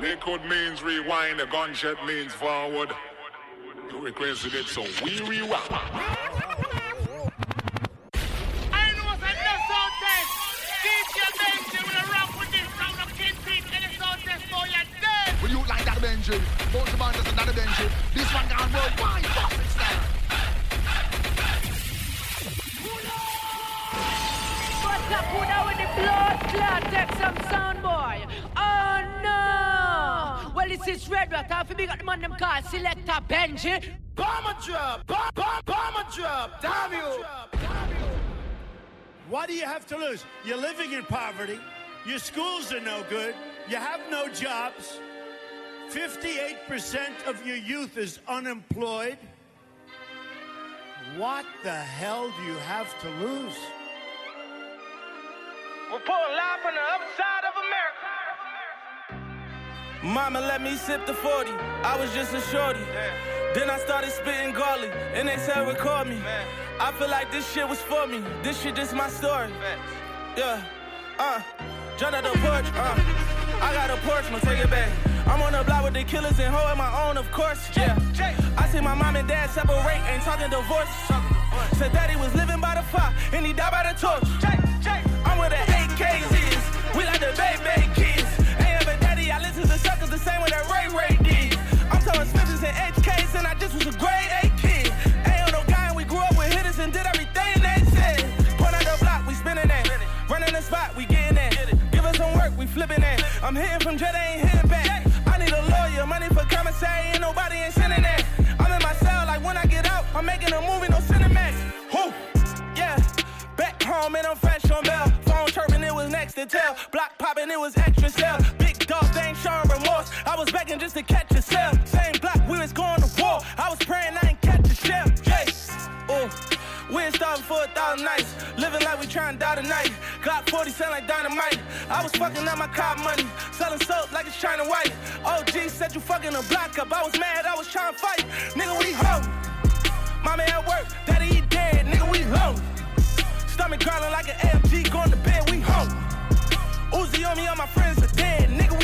Liquid means rewind, the gunshot means forward. You requested it, so we rewind. I know what's a sound test. DJ Benji. Will rock with this round of King Creek and a sound test for your dead. Will you like that Benji? Both the man just another Benji. This one gone worldwide. Fuck it style. What's up, who with the blood clot? Take some sound boy. No! Well, this is Red Rat. Half a big the man them call Selector Benji. Bomber drop! Bomb, bomb, bomber drop! Damn you! What do you have to lose? You're living in poverty. Your schools are no good. You have no jobs. 58% of your youth is unemployed. What the hell do you have to lose? We're pulling live from the other side of America. Mama let me sip the 40. I was just a shorty. Yeah. Then I started spitting garlic, and they said record me. Man. I feel like this shit was for me. This shit just my story. Yeah. Uh. Jump out the porch. Uh. I got a porch, no take it back. I'm on the block with the killers and holding my own, of course. Yeah. I see my mom and dad separate, ain't talking divorce. Said daddy was living by the fire and he died by the torch. I'm where the AKs. We like the baby I just was a grade A kid. Ain't no guy and we grew up with hitters and did everything they said. Point out the block, we spinning that. Running the spot, we getting that. Give us some work, we flipping that. I'm hitting from jet, ain't hitting back I need a lawyer, money for commissary, ain't nobody ain't sending that. I'm in my cell, like when I get out, I'm making a movie, no Cinemax. Who? Yeah, back home and I'm fresh on bell. Phone chirping, it was next to tell. Block popping, it was extra sell. Big dog, they ain't showing remorse. I was begging just to catch a cell. Same block, we was going to war. I was praying I ain't catch a shell. Hey, oh. We ain't starving for a thousand nights. Living like we trying to die tonight. Got 40 cent like dynamite. I was fucking up my car money. Selling soap like it's China White. OG said you fucking a block up. I was mad, I was trying to fight. Nigga, we home. Mommy at work, daddy he dead. Nigga, we home. Stomach growling like an AMG, going to bed, we home. Uzi on me, all my friends are dead. Nigga,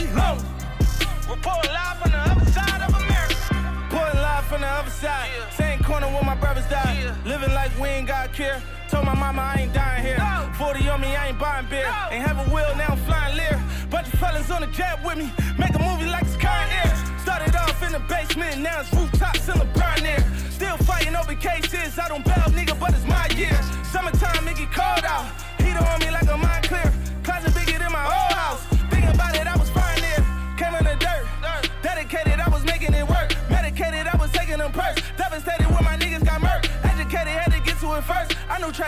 Reporting live from the other side of America. Reporting live from the other side. Yeah corner where my brothers died. Yeah. Living like we ain't got care. Told my mama I ain't dying here. No. 40 on me, I ain't buying beer. No. Ain't have a will, now I'm flying Lear. Bunch of fellas on the jet with me. Make a movie like it's current air. Started off in the basement, now it's rooftops in the burn air. Still fighting over cases. I don't bail, nigga, but it's my year.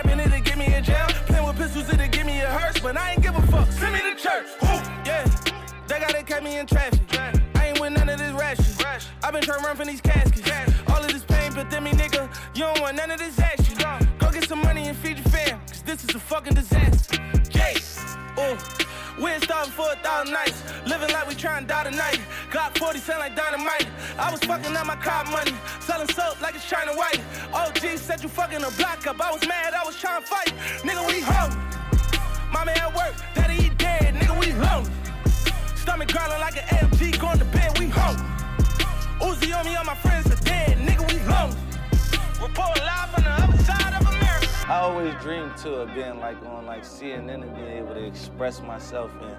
Trapping it'll get me in jail. Playing with pistols, it'll give me a hearse. But I ain't give a fuck. Send me to church. Yeah. They gotta catch me in traffic. I ain't with none of this rashes. i been trying to run from these caskets. All of this pain, but then me, nigga, you don't want none of this action. Go get some money and feed your fam, cause this is a fucking disaster. We ain't starving for a thousand nights. Living like we trying to die tonight. Got 40 cent like dynamite. I was fucking up my car money. Selling soap like it's China White. OG said you fucking a block up. I was mad, I was trying to fight. Nigga, we home. Mommy at work, daddy he dead. Nigga, we home. Stomach growling like an AMG, going to bed, we home. Uzi on me, all my friends are dead. Nigga, we home. Report live from the other side. I always dreamed too of being like on like CNN and being able to express myself and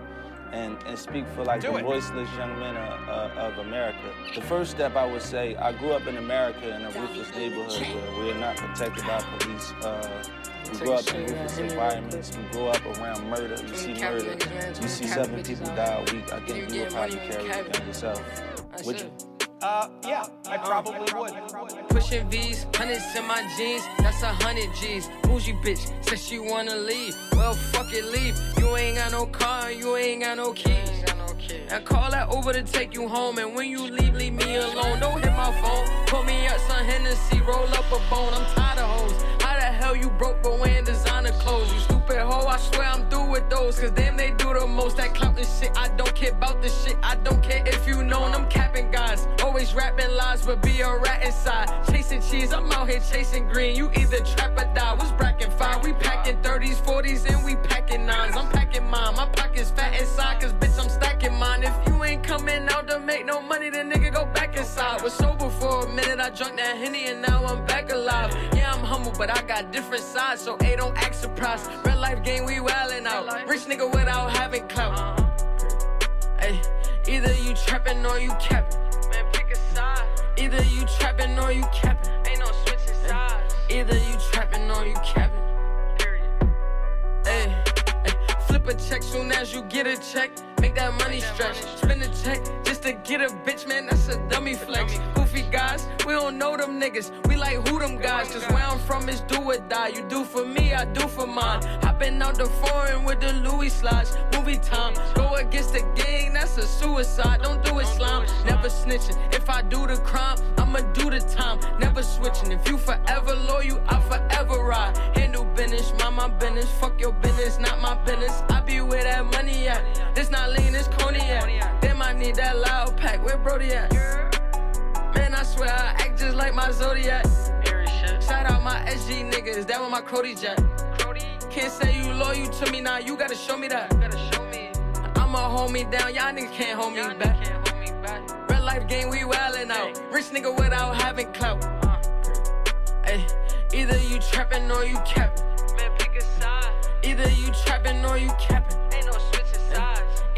and, and speak for like Do the it. voiceless young men of, uh, of America. The first step I would say, I grew up in America in a ruthless neighborhood where we are not protected by police. Uh, we grew up in ruthless environments. We grew up around murder. You see murder. You see seven people die a week. I think you would probably carry it yourself. Would you? Uh, yeah, I probably would. Pushing V's, hundreds in my jeans, that's a hundred G's. Bougie bitch, says she wanna leave. Well, fuck it, leave. You ain't got no car, you ain't got no keys. And call that over to take you home. And when you leave, leave me alone. Don't hit my phone. Put me up some Hennessy, roll up a bone. I'm tired of hoes. How the hell you broke but wearing designer clothes? You stupid hoe, I swear I'm through with those. Cause damn, they do the most. That clout and shit, I don't care about the shit. I don't care if you know I'm capping guys. Always rapping lies, but be a rat inside. Chasing cheese, I'm out here chasing green. You either trap or die. What's brackin' five? We packing 30s, 40s, and we packing nines. I'm packing mine. My pocket's fat inside, cause bitch, I'm stacking mine. If you ain't coming out to make no money, then nigga go back inside. Was sober for a minute, I drunk that Henny, and now I'm back alive. Yeah, I'm humble, but I got different sides, so A don't act surprised. Real life game, we wildin' out. Rich nigga without having clout. Hey, either you trappin' or you capping. Man, pick a side. Either you trappin' or you capping. Ain't no switching sides. Either you trappin' or you capping. Period. Hey, hey, flip a check soon as you get a check. Make that money stretch. Spend a check just to get a bitch, man. That's a dummy flex. Goofy guys, we don't know them niggas. We like who them guys. Cause where I'm from is do or die. You do for me, I do for mine. Hopping out the foreign with the Louis slides. Movie time. Go against the gang, that's a suicide. Don't do it, slime. Never snitching. If I do the crime, I'ma do the time. Never switching. If you forever loyal, I forever ride. Handle business, mind my business. Fuck your business, not my business. I be where that money at. This not lean, it's cognac. Damn, I need that loud pack. Where Brody at? Man, I swear I act just like my Zodiac. Shout out my SG niggas, that one my Crody Jack. Can't say you loyal to me now, you gotta show me that. I'ma hold me down, y'all niggas can't hold me back. Real life game, we wildin' out. Rich nigga without having clout. Ay, either you trappin' or you side. Either you trappin' or you capping.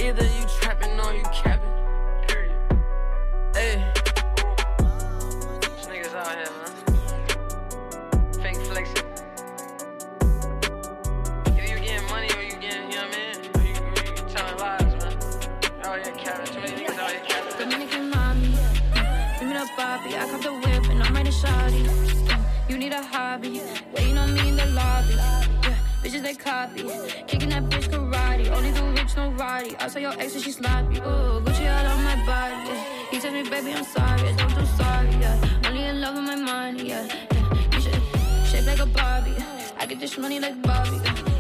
Either you trappin' or you capping. Period. Hey. These niggas out here, man. Fake flexing. Either you getting money or you getting, you know what I mean? Or you, you, you telling lies, man. Out here capping. Too many niggas out here capping. Dominican mommy, give me the Bobby. I cop the whip and I'm ready shawty. Mm, you need a hobby, waiting on me in the lobby. Yeah, bitches they copy, kicking that bitch karate. Only do rich, no roddy. I saw your ex and she sloppy. Ooh, Gucci all on my body. Yeah. He tell me, baby, I'm sorry. I don't do sorry. Yeah, only in love with my money. Yeah, yeah. you should shape like a Barbie. I get this money like Bobby. Yeah.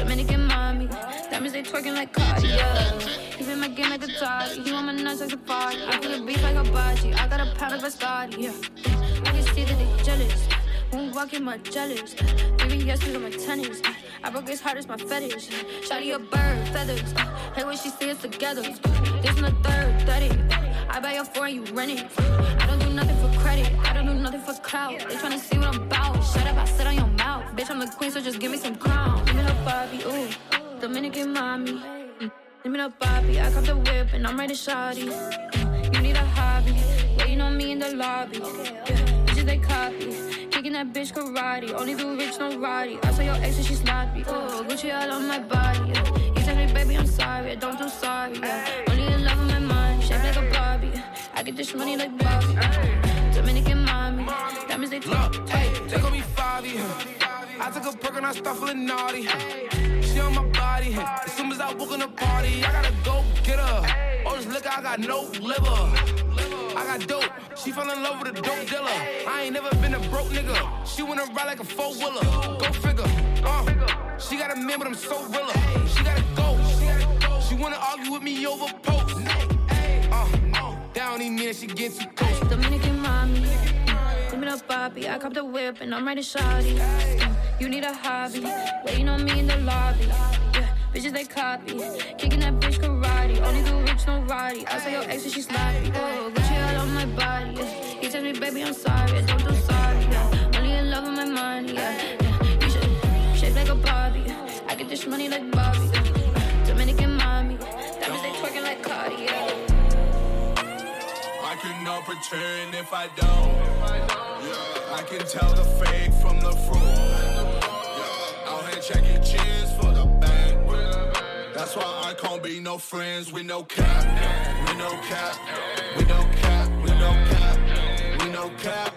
Dominican mommy, diamonds they twerking like Cardi. Yeah, he been my game like a Toddy. He want my nuts like a party. I feel the beef like a body. I got a pound of Biscotti. Yeah, I can see that they jealous. Won't walk in my jealous. Baby, yes, we got my tennis. I broke his heart, it's my fetish. Shotty a bird, feathers. Hey, when she see us together. This in the third, 30. I buy your four and you rent it. I don't do nothing for credit. I don't do nothing for clout. They tryna see what I'm about. Shut up, I sit on your mouth. Bitch, I'm the queen, so just give me some crown. Give me the Bobby, ooh. Dominican mommy. Mm. Give me the Bobby. I cop the whip and I'm ready, shawty. Mm. You need a hobby. Waiting on me in the lobby. Yeah. Bitches, they copy. Kicking that bitch karate. Only do rich, no roddy. I saw your ex and she sloppy. Oh, Gucci all on my body. Yeah. He tell me, baby, I'm sorry. I don't do sorry. Yeah. Only in love with my mind. Shaped like a Barbie. I get this money like Bobby. Dominican mommy. Diamonds, they talk. Hey, they call me Fabi. I took a perk and I start feeling naughty. She on my body. As soon as I walk in the party, I gotta go get her. Oh, this liquor, I got no liver. I got dope. She fell in love with a dope dealer. I ain't never been a broke nigga. She wanna ride like a four wheeler. Go figure. Uh, she got a man, but I'm so realer. She gotta go. She wanna argue with me over post. Uh, that don't even mean that she get too close. Dominican mommy. Give me the Bobby. I cop the whip and I'm ready. Mm, You need a hobby. Waiting on me in the lobby. Yeah, bitches they copy. Kicking that bitch karate. Only do rich, no roddy. I saw your ex and she sloppy. Oh, Gucci all on my body. Yeah. He tell me, baby, I'm sorry. I don't do sorry. Yeah. Only in love with my money. Yeah. yeah. You should shape like a Barbie. I get this money like Bobby. Yeah. Cannot pretend if I don't. I can tell the fake from the fraud. Yeah. Out here checking chins for the bank. That's why I can't be no friends with no cap. We no cap. We no cap. We no cap. We no cap.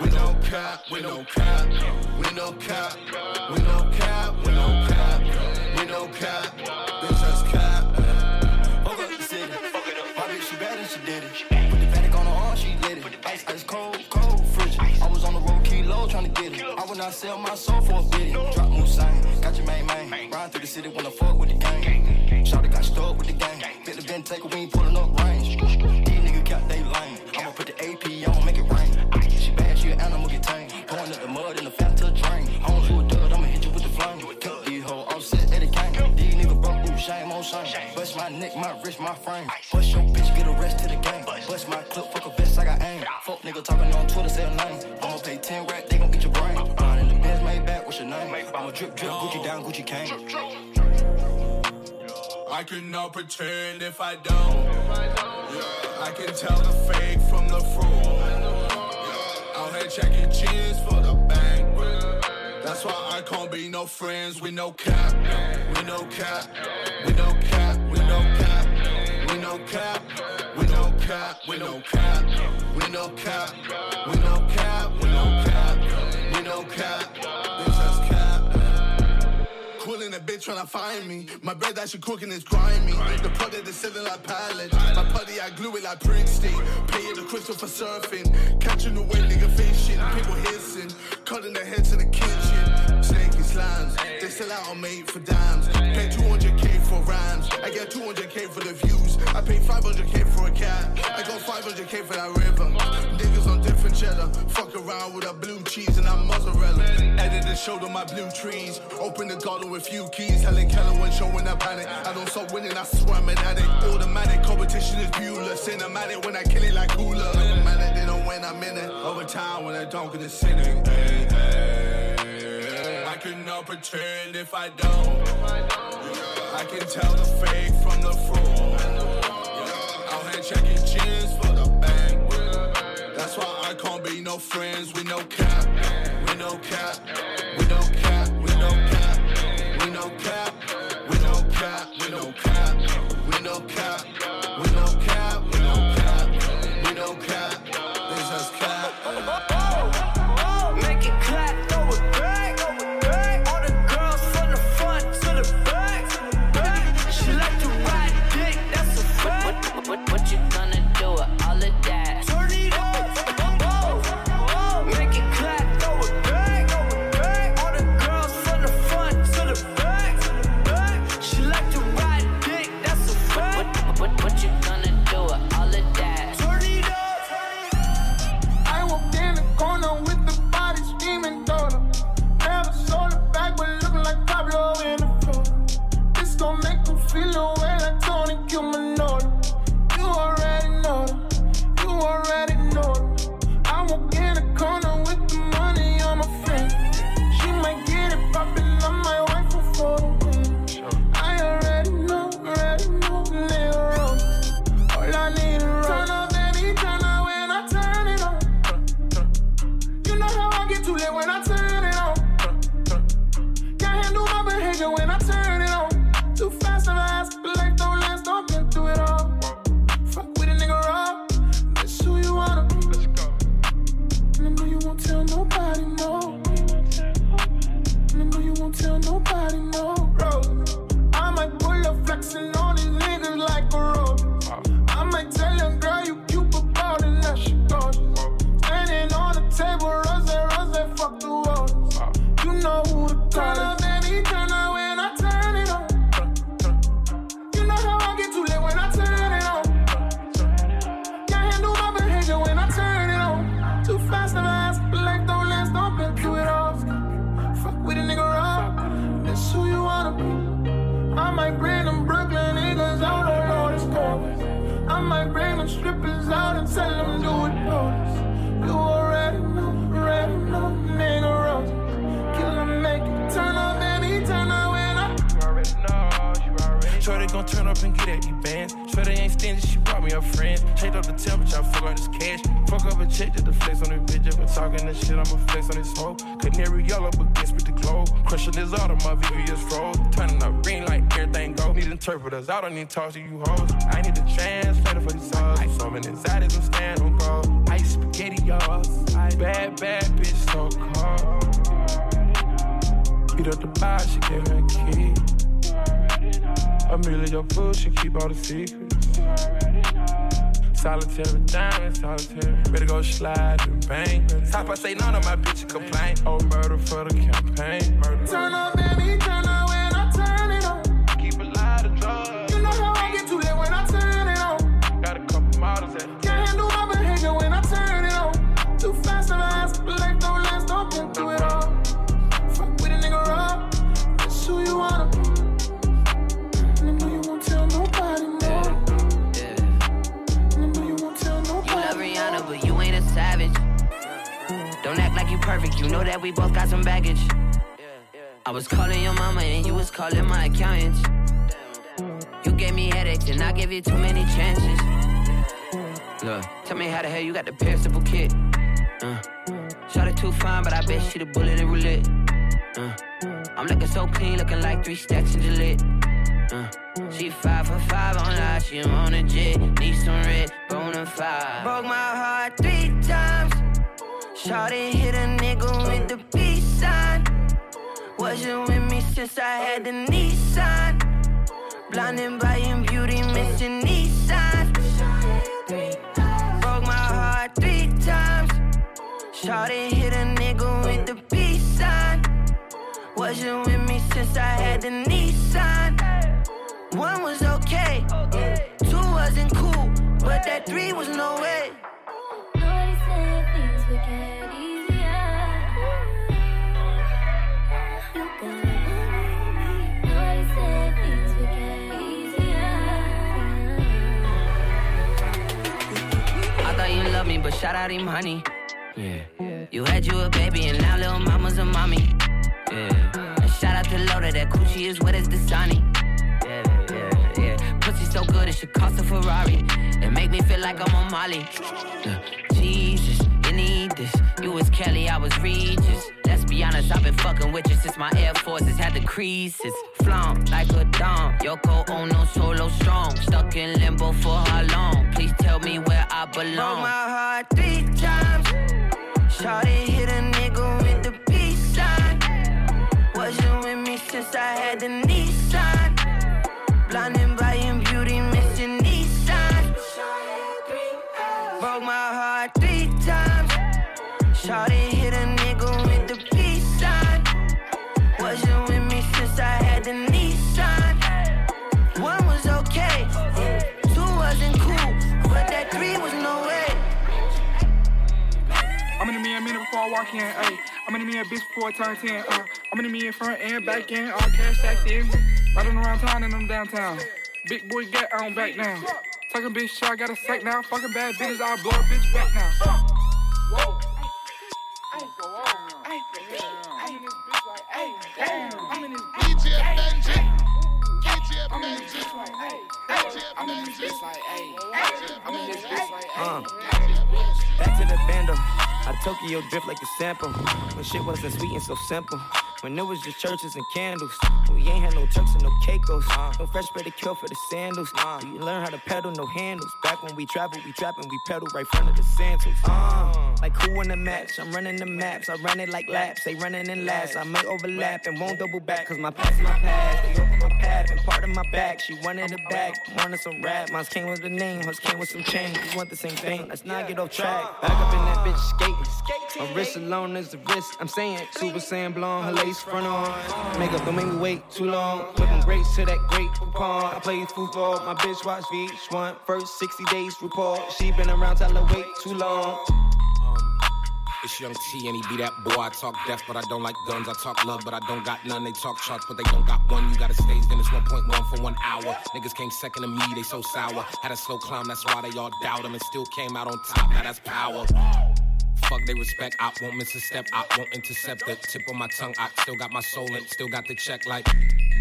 We no cap. We no cap. We no cap. We no cap. I sell my soul for a biddy. Drop Musain, got your main man. Ride through the city when I fuck with the gang. Shawty got stuck with the gang. Bit the Ben take we ain't pulling up range. These niggas got they lane. I'ma put the AP on, make it rain. She bad, she an animal, get tame. Pouring up the mud in the fat to drain. Home to a dud, I'ma hit you with the flame. These hoes, I'm set at the gang. These niggas broke, ooh, shame on shame. Bust my neck, my wrist, my frame. Bust your bitch, get a rest to the game. Bust my clip, fuck a vest, I got aim. Fuck nigga talking on Twitter, say a name. I'ma pay 10 rack, drip, drip, Gucci down, Gucci cane. I can not pretend if I don't. I can tell the fake from the fool. Out here checking cheese for the bank. That's why I can't be no friends with no cap. We no cap. We no cap. We no cap. We no cap. We no cap. We no cap. We no cap. Tryna find me. My bread that she cooking is grimy. The that is selling like pallets. My putty I glue it like Princeton. Pay the crystal for surfing. Catching the wave, nigga fishing. People hissing. Cutting their heads in the kitchen. Snaky slimes. They sell out on me for dimes. Pay 200k for rhymes. I get 200k for the views. I pay 500k for a cat. I got 500k for that river. Niggas on different cheddar. Fuck around with a blue cheese and that mozzarella. Edit and showed on my blue trees. Open the garden with few keys. Helen Keller when showing up panic. I don't stop winning, I swear I'm an addict. Automatic competition is Bueller. Cinematic when I kill it like cooler. Automatic, they don't win, I'm in it. Over time when I don't get a sinning. Ay, ay. I cannot pretend if I don't. I can tell the fake from the fraud. Out here checking chins for the bank. That's why I can't be no friends with no cap. We no cap. We no cap. Don't need to talk to you hoes. I need a translator for these hoes. I so many anxieties, I'm stand on go. Ice spaghetti, y'all. Bad, bad bitch, so cold. Beat up the bar, she gave me a key. Amelia, your food, she keep all the secrets. Solitary diamond, solitary. Better go slide and bang. Top I say none of my bitches complain. Oh, murder for the campaign. You know that we both got some baggage. I was calling your mama and you was calling my accountant. You gave me headaches and I gave you too many chances. Look, tell me how the hell you got the perishable kit. Uh, shot it too fine, but I bet she the bullet in roulette. Uh, I'm looking so clean, looking like three stacks of Gillette. Uh, she five for five on live, she on a jet. Need some red, bona fide. Broke my heart three times. Shawty hit a nigga with the peace sign. Wasn't with me since I had the Nissan. Blinded by your beauty, missing Nissan. Broke my heart three times. Shawty hit a nigga with the peace sign. Wasn't with me since I had the Nissan. One was okay, two wasn't cool, but that three was no way. Shout out him, honey. Yeah. You had you a baby, and now little mama's a mommy. Yeah. And shout out to Loda, that coochie is wet as the sunny. Yeah, yeah, yeah. Pussy so good, it should cost a Ferrari. And make me feel like I'm on Molly. Yeah. Jesus, you need this. You was Kelly, I was Regis. Let's be honest, I've been fucking with you since my Air Forces had the creases. Flaunt like a dom. Yoko Ono solo strong. Stuck in limbo for how long? Tell me where I belong. Broke my heart three times. Shawty hit a nigga with the peace sign. Wasn't with me since I had the I walk in, ayy. I'm in the mirror bitch I turn 10, uh. I'm in the mirror front and back in, all cash stacked in. Riding around town and I'm downtown. Big boy get on back now. Talking bitch I got a sack now. Fucking bad business, I'll blow a bitch back now. Whoa. In in in back to the bando. I Tokyo drift like a sample. When shit wasn't sweet and so simple. When it was just churches and candles. We ain't had no turks and no caicos. No fresh pedicure for the sandals. We learn how to pedal, no handles. Back when we travel, we trap and we pedal right front of the sandals. Uh, like who in the match? I'm running the maps. I run it like laps. They running in laps. I may overlap and won't double back. Cause my past is my past. They open my path and part of my back. She wanted it back. Wanted some rap. Mine's came with the name. Hers came with some change. We want the same thing. Let's not get off track. Back up in that bitch skating. My wrist alone is the wrist. I'm saying Super Saiyan blonde. Her front on. Makeup don't make me wait too long. Whip from grapes to that great coupon. I play football. My bitch watch VH1. First 60 days report. She been around, tell her wait too long. Um, it's Young T and he be that boy. I talk death, but I don't like guns. I talk love, but I don't got none. They talk charts, but they don't got one. You got a stage, then it's 1.1 for one hour. Niggas came second to me, they so sour. Had a slow climb, that's why they all doubt him and still came out on top. Now that's power. Fuck they respect, I won't miss a step, I won't intercept the tip of my tongue. I still got my soul and still got the check like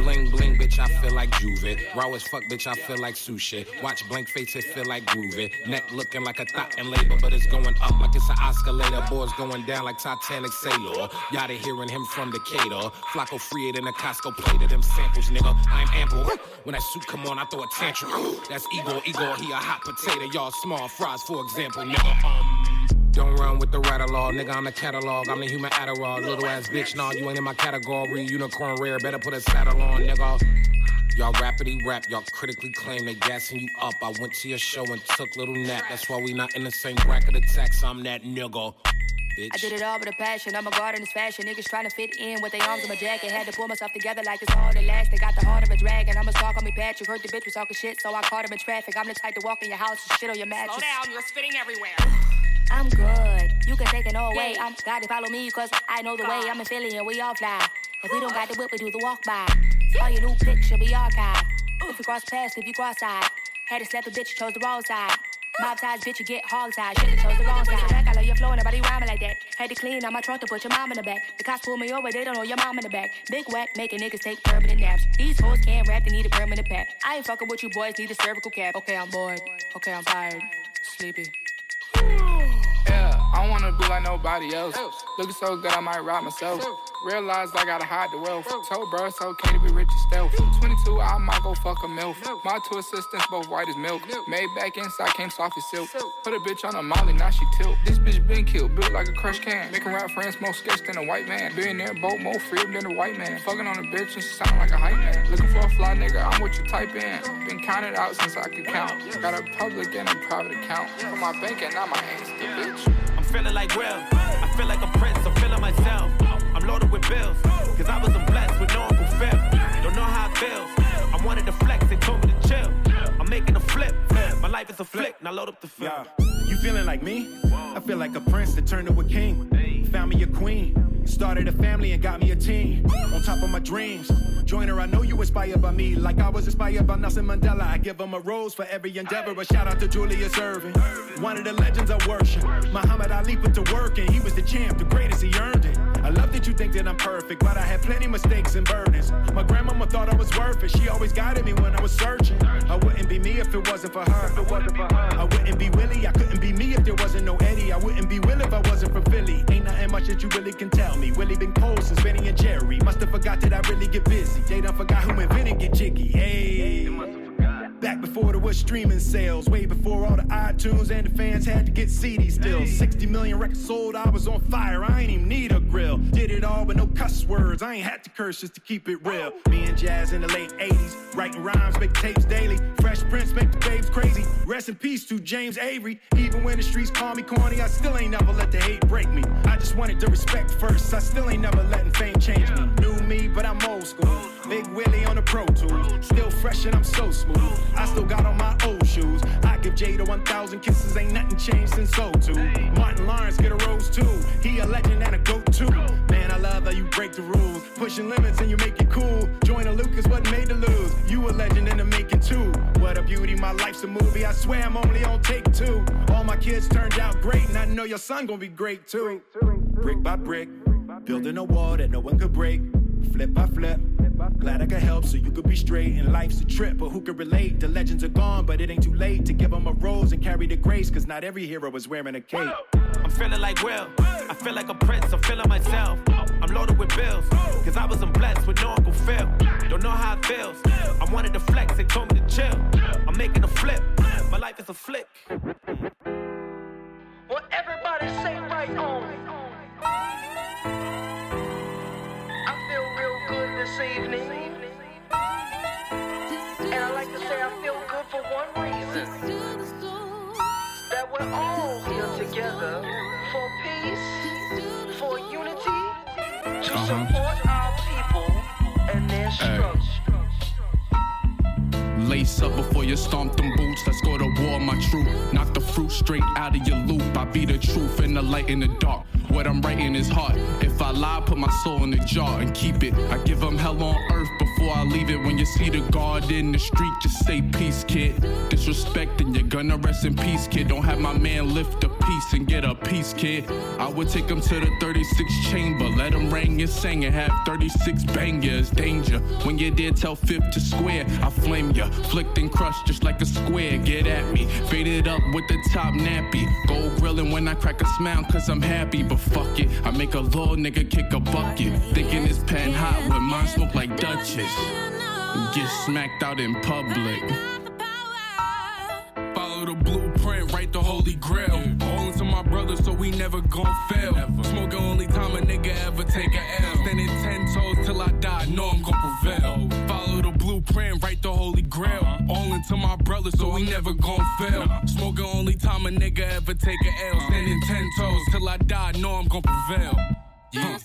bling bling, bitch. I feel like Juve. Raw as fuck, bitch. I feel like sushi. Watch blank face, it feel like groovy. Neck looking like a thought and labor, but it's going up like it's an escalator. Boys going down like Titanic sailor. Y'all hearing him from Decatur. Flacco free it in a Costco plate of them samples, nigga. I'm ample. When that suit come on, I throw a tantrum. That's Igor, Igor, he a hot potato. Y'all small fries, for example, nigga. Um. Don't run with the rattle law, nigga. I'm the catalog. I'm the human Adderall. Little ass bitch, nah, you ain't in my category. Unicorn rare, better put a saddle on, nigga. Y'all rappity rap, y'all critically claim they gassing you up. I went to your show and took little nap. That's why we not in the same bracket of tax. I'm that nigga. Bitch. I did it all with a passion. I'm a guard in this fashion. Niggas trying to fit in with their arms in my jacket. Had to pull myself together like it's all that last. They got the heart of a dragon. I'm a stalk call me, Patrick. Heard the bitch was talking shit, so I caught him in traffic. I'm the type to walk in your house and shit on your mattress. Slow down, you're spitting everywhere. I'm good. You can take it all away. I'm gotta follow me, cause I know the way. I'm in Philly and we all fly. If we don't got the whip, we do the walk by. All your new pics should be archived. If you cross paths, if you cross side. Had to slap a bitch, chose the wrong side. Mob ties, bitch, you get hog ties. Should've chose the wrong side. Back, I love your flow, nobody rhyming like that. Had to clean out my trunk to put your mom in the back. The cops pull me over, they don't know your mom in the back. Big whack, making niggas take permanent naps. These hoes can't rap, they need a permanent pack. I ain't fucking with you boys, need a cervical cap. Okay, I'm bored. Okay, I'm tired. Sleepy. I don't wanna be like nobody else. Looking so good, I might rob myself. Realized I gotta hide the wealth. Told bro it's okay to be rich as stealth. 22, I might go fuck a MILF. My two assistants both white as milk. Made back inside, came soft as silk. Put a bitch on a molly, now she tilt. This bitch been killed, built like a crushed can. Making rap friends more sketch than a white man. Billionaire boat more free than a white man. Fucking on a bitch and she sound like a hype man. Looking for a fly nigga, I'm what you type in. Been counted out since I could count. Got a public and a private account. For my bank and not my Insta, bitch. Feeling like Will. I feel like a prince. I'm feeling myself. I'm loaded with bills. Cause I wasn't blessed with no Uncle Phil. Don't know how it feels. I wanted to flex. They told me to chill. I'm making a flip. My life is a flick. Now load up the film. You feeling like me? I feel like a prince that turned to a king. Found me a queen. Started a family and got me a team. On top of my dreams. Joyner, I know you inspired by me. Like I was inspired by Nelson Mandela. I give him a rose for every endeavor. A shout out to Julius Erving. One of the legends I worship. Muhammad Ali put to work and he was the champ. The greatest, he earned it. I love that you think that I'm perfect, but I had plenty mistakes and burdens. My grandmama thought I was worth it. She always guided me when I was searching. I wouldn't be me if it wasn't for her. If it wasn't for her. I wouldn't be Willie. I couldn't be me if there wasn't no Eddie. I wouldn't be Will if I wasn't from Philly. Ain't nothing much that you really can tell me. Willie been cold since Benny and Jerry. Must have forgot that I really get busy. They done forgot who invented get jiggy. Hey. Back before there was streaming sales, way before all the iTunes and the fans had to get CDs still. 60 million records sold, I was on fire, I ain't even need a grill. Did it all with no cuss words, I ain't had to curse just to keep it real. Me and Jazz in the late 80s, writing rhymes, make tapes daily. Fresh Prince make the babes crazy. Rest in peace to James Avery. Even when the streets call me corny, I still ain't never let the hate break me. I just wanted the respect first, I still ain't never letting fame change me. New me, but I'm old school. Big Willie on the Pro Tools. Still fresh and I'm so smooth. I still got on my old shoes. I give Jada 1,000 kisses, ain't nothing changed since 02. Martin Lawrence get a rose too. He a legend and a goat too. Man, I love how you break the rules. Pushing limits and you make it cool. Joyner Lucas wasn't made to lose. You a legend in the making too. What a beauty, my life's a movie. I swear I'm only on take two. All my kids turned out great, and I know your son gonna be great too. Brick by brick, building a wall that no one could break. Flip by flip. Glad I could help so you could be straight. And life's a trip, but who could relate? The legends are gone, but it ain't too late to give them a rose and carry the grace. Cause not every hero is wearing a cape. I'm feeling like Will. I feel like a prince. I'm feeling myself. I'm loaded with bills. Cause I wasn't blessed with no Uncle Phil. Don't know how it feels. I wanted to flex. They told me to chill. I'm making a flip. My life is a flick. What everybody say right on. This evening. And I like to say I feel good for one reason. That we're all here together for peace, for unity, to Uh-huh. support our people and their Hey. Lace up before you stomp them boots. Let's go to war, my troop. Knock the fruit straight out of your loop. I be the truth in the light in the dark. What I'm writing is hard. If I lie, put my soul in the jar and keep it. I give them hell on earth before I leave it. When you see the guard in the street, just say peace, kid. Disrespect and you're gonna rest in peace, kid. Don't have my man lift a piece and get a piece, kid. I would take him to the 36 chamber. Let him ring and sing and have 36 bangers. Danger. When you're there, tell fifth to square. I flame ya. Flicked and crushed just like a square. Get at me. Faded up with the top nappy. Gold grilling when I crack a smile cause I'm happy. But fuck it. I make a little nigga kick a bucket. Thinking it's pen hot when mine smoke like Dutchess. Get smacked out in public. Follow the blueprint, write the holy grail. All to my brother, so we never gon' fail. Smoking only time a nigga ever take a L. Standing ten toes till I die, know I'm gon' prevail. Follow the blueprint, write the holy grail. All into my brother, so we never gon' fail. Smoking only time a nigga ever take a L. Standing ten toes till I die, know I'm gon' prevail. Yeah.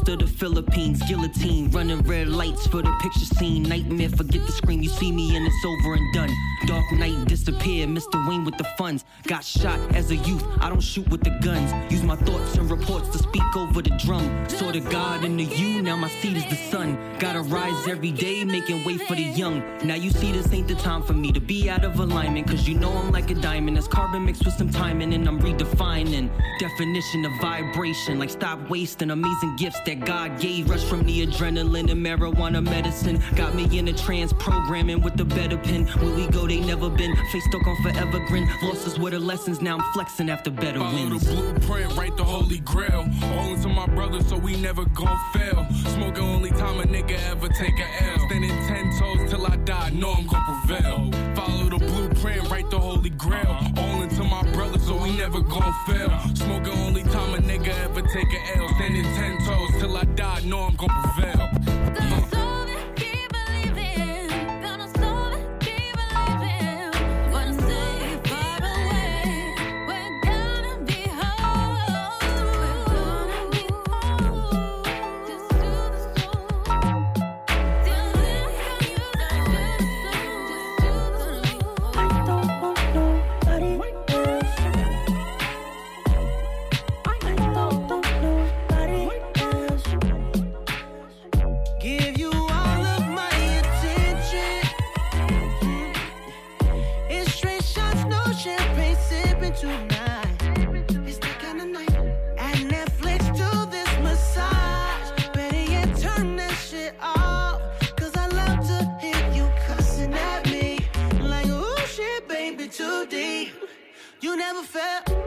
Coast of the Philippines, guillotine, running red lights for the picture scene. Nightmare, forget the screen, you see me and it's over and done. Dark night disappear, Mr. Wayne with the funds. Got shot as a youth, I don't shoot with the guns. Use my thoughts and reports to speak over the drum. Saw the God in the you, now my seat is the sun. Gotta rise every day, making way for the young. Now you see this ain't the time for me to be out of alignment, cause you know I'm like a diamond. That's carbon mixed with some timing, and I'm redefining definition of vibration. Like stop wasting amazing gifts that God gave. Rush from the adrenaline and marijuana medicine. Got me in a trance programming with the better pen. Where we go, they never been. Face stuck on forever grin. Losses were the lessons, now I'm flexing after better Follow wins. the blueprint, write the holy grail. All into my brothers, so we never gon' fail. Smoking only time a nigga ever take a L. Standing ten toes till I die, know I'm gon' prevail. Follow the blueprint, write the holy grail. We never gon' fail. Smoking only time a nigga ever take a L. Standing ten toes till I die, know I'm gon' prevail. Never felt.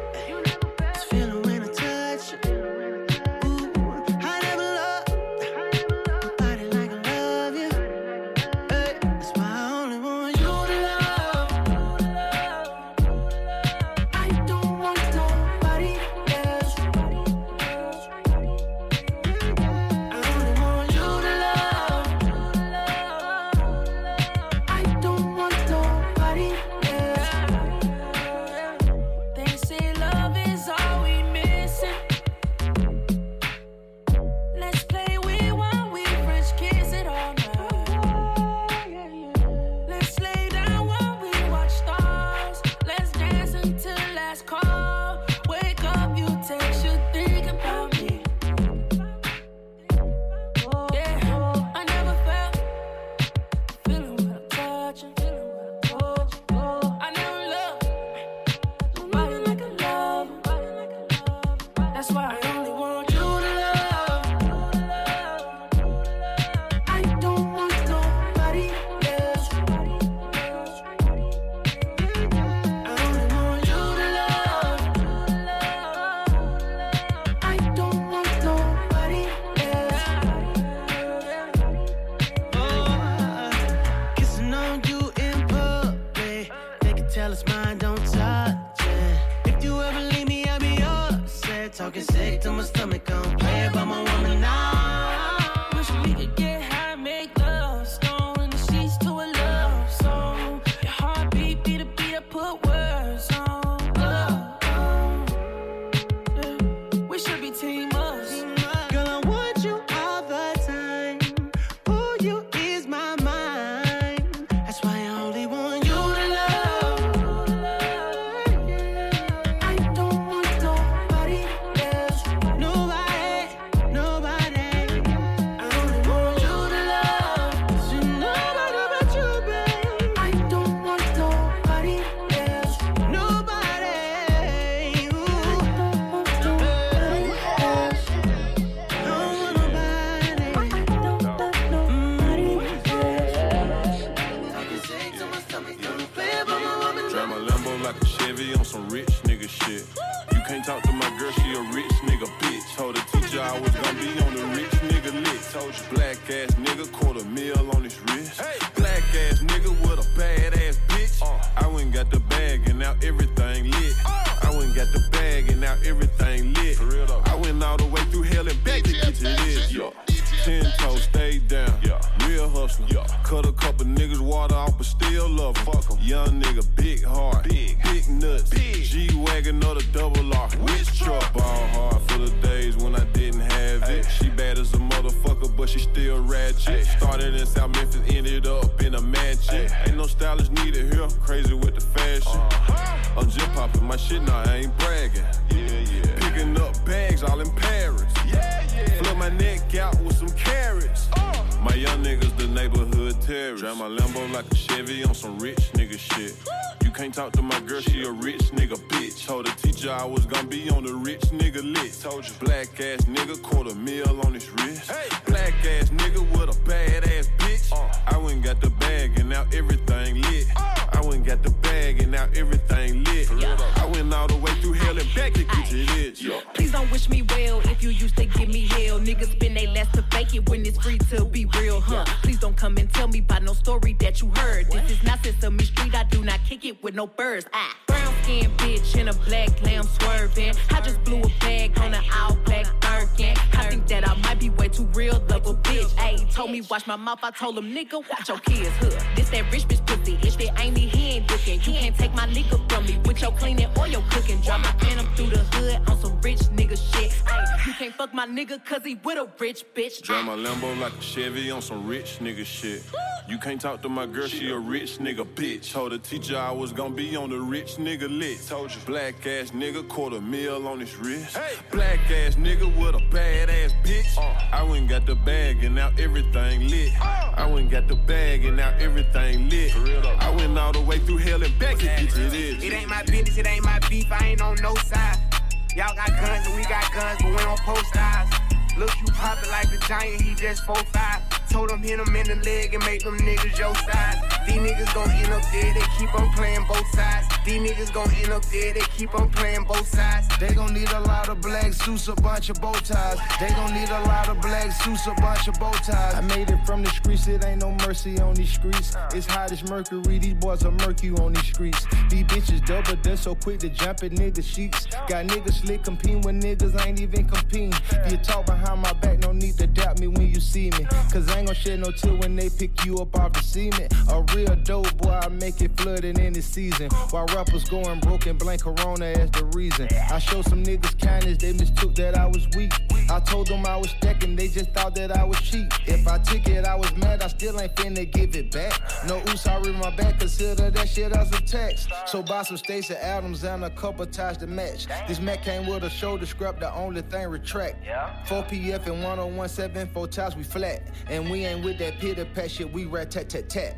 everything lit. I went all the way through hell and back to get to this. Ten toes, stay down. Yeah. Real hustler. Cut a couple niggas water off, but still love. Fuck em. Young nigga, big heart. Big, big nuts. G-Wagon or the double R. Which truck? Ball hard for the days when I didn't have it. She bad as a motherfucker, but she still ratchet. Started in South Memphis, ended up in a mansion. Ain't no stylist needed here. Crazy with the fashion. Uh-huh. I'm just popping my shit, now I ain't bragging all in Paris. Yeah, yeah. Flip my neck out with some carrots. Uh. My young niggas, the neighborhood terrorists. Drive my Lambo like a Chevy on some rich nigga shit. You can't talk to my girl, she a rich nigga bitch. Told the teacher I was gonna be on the rich nigga list. Told you, black ass nigga, quarter mil on his wrist. Black ass nigga with a bad ass bitch. Uh. I went and got the bag and now everything lit. I went got the bag and now everything lit. I went all the way through hell and back to get to this. Yeah. Please don't wish me well if you used to give me hell. Niggas spend they last to fake it when it's free to be real, huh? Please don't come and tell me by no story that you heard. This is not Sesame Street, I do not kick it with no birds. Ah, brown skin bitch in a black lamb swerving. I just blew a bag on an all black Birkin. I think that I might be way too real, love a bitch. Ayy, told me watch my mouth, I told him nigga watch your kids, huh? This that rich bitch pussy, if it ain't me, he ain't looking. You can't take my nigga from me with your cleaning or your cooking. Drive my phantom through the hood on some rich nigga shit. Ayy, you can't fuck my nigga cause he with a rich bitch. Drive my Lambo like a Chevy on some rich nigga shit. You can't talk to my girl, she a rich nigga bitch. Told the teacher I was gonna be on the rich nigga lit. Told you, black ass nigga, quarter mil on his wrist. Black ass nigga with a bad ass bitch. Uh. I went and got the bag and now everything lit. Uh. I went and got the bag and now everything lit. I went all the way through hell and back this. It ain't my business, it ain't my beef, I ain't on no side. Y'all got guns and we got guns, but we don't post eyes. Look, you poppin' like a giant, he just 4'5. Told him hit him in the leg and make them niggas your size. These niggas gon' end up dead, they keep on playing both sides. These niggas gon' end up dead, they keep on playing both sides. They gon' need a lot of black suits, a bunch of bow ties. They gon' need a lot of black suits, a bunch of bow ties. I made it from the streets, it ain't no mercy on these streets. It's hot as mercury, these boys are murky on these streets. These bitches double dust so quick to jump in niggas' sheets. Got niggas slick competing with niggas, ain't even competing. You talk behind my back, no need to doubt me when you see me. Cause I ain't gon' shed no tear when they pick you up off the cement. A real dope boy, I make it flooding in the season. While rappers going broke and blank Corona as the reason. I show some niggas kindness, they mistook that I was weak. I told them I was stacking, they just thought that I was cheap. If I took it, I was mad, I still ain't finna give it back. No oops, I read my back, consider that shit as a text. So buy some Stacy Adams and a couple ties to match. This Mac came with a shoulder scrap, the only thing retract. 4 PF and 1017, four times we flat. And we ain't with that pitter pat shit, we rat tat tat tat.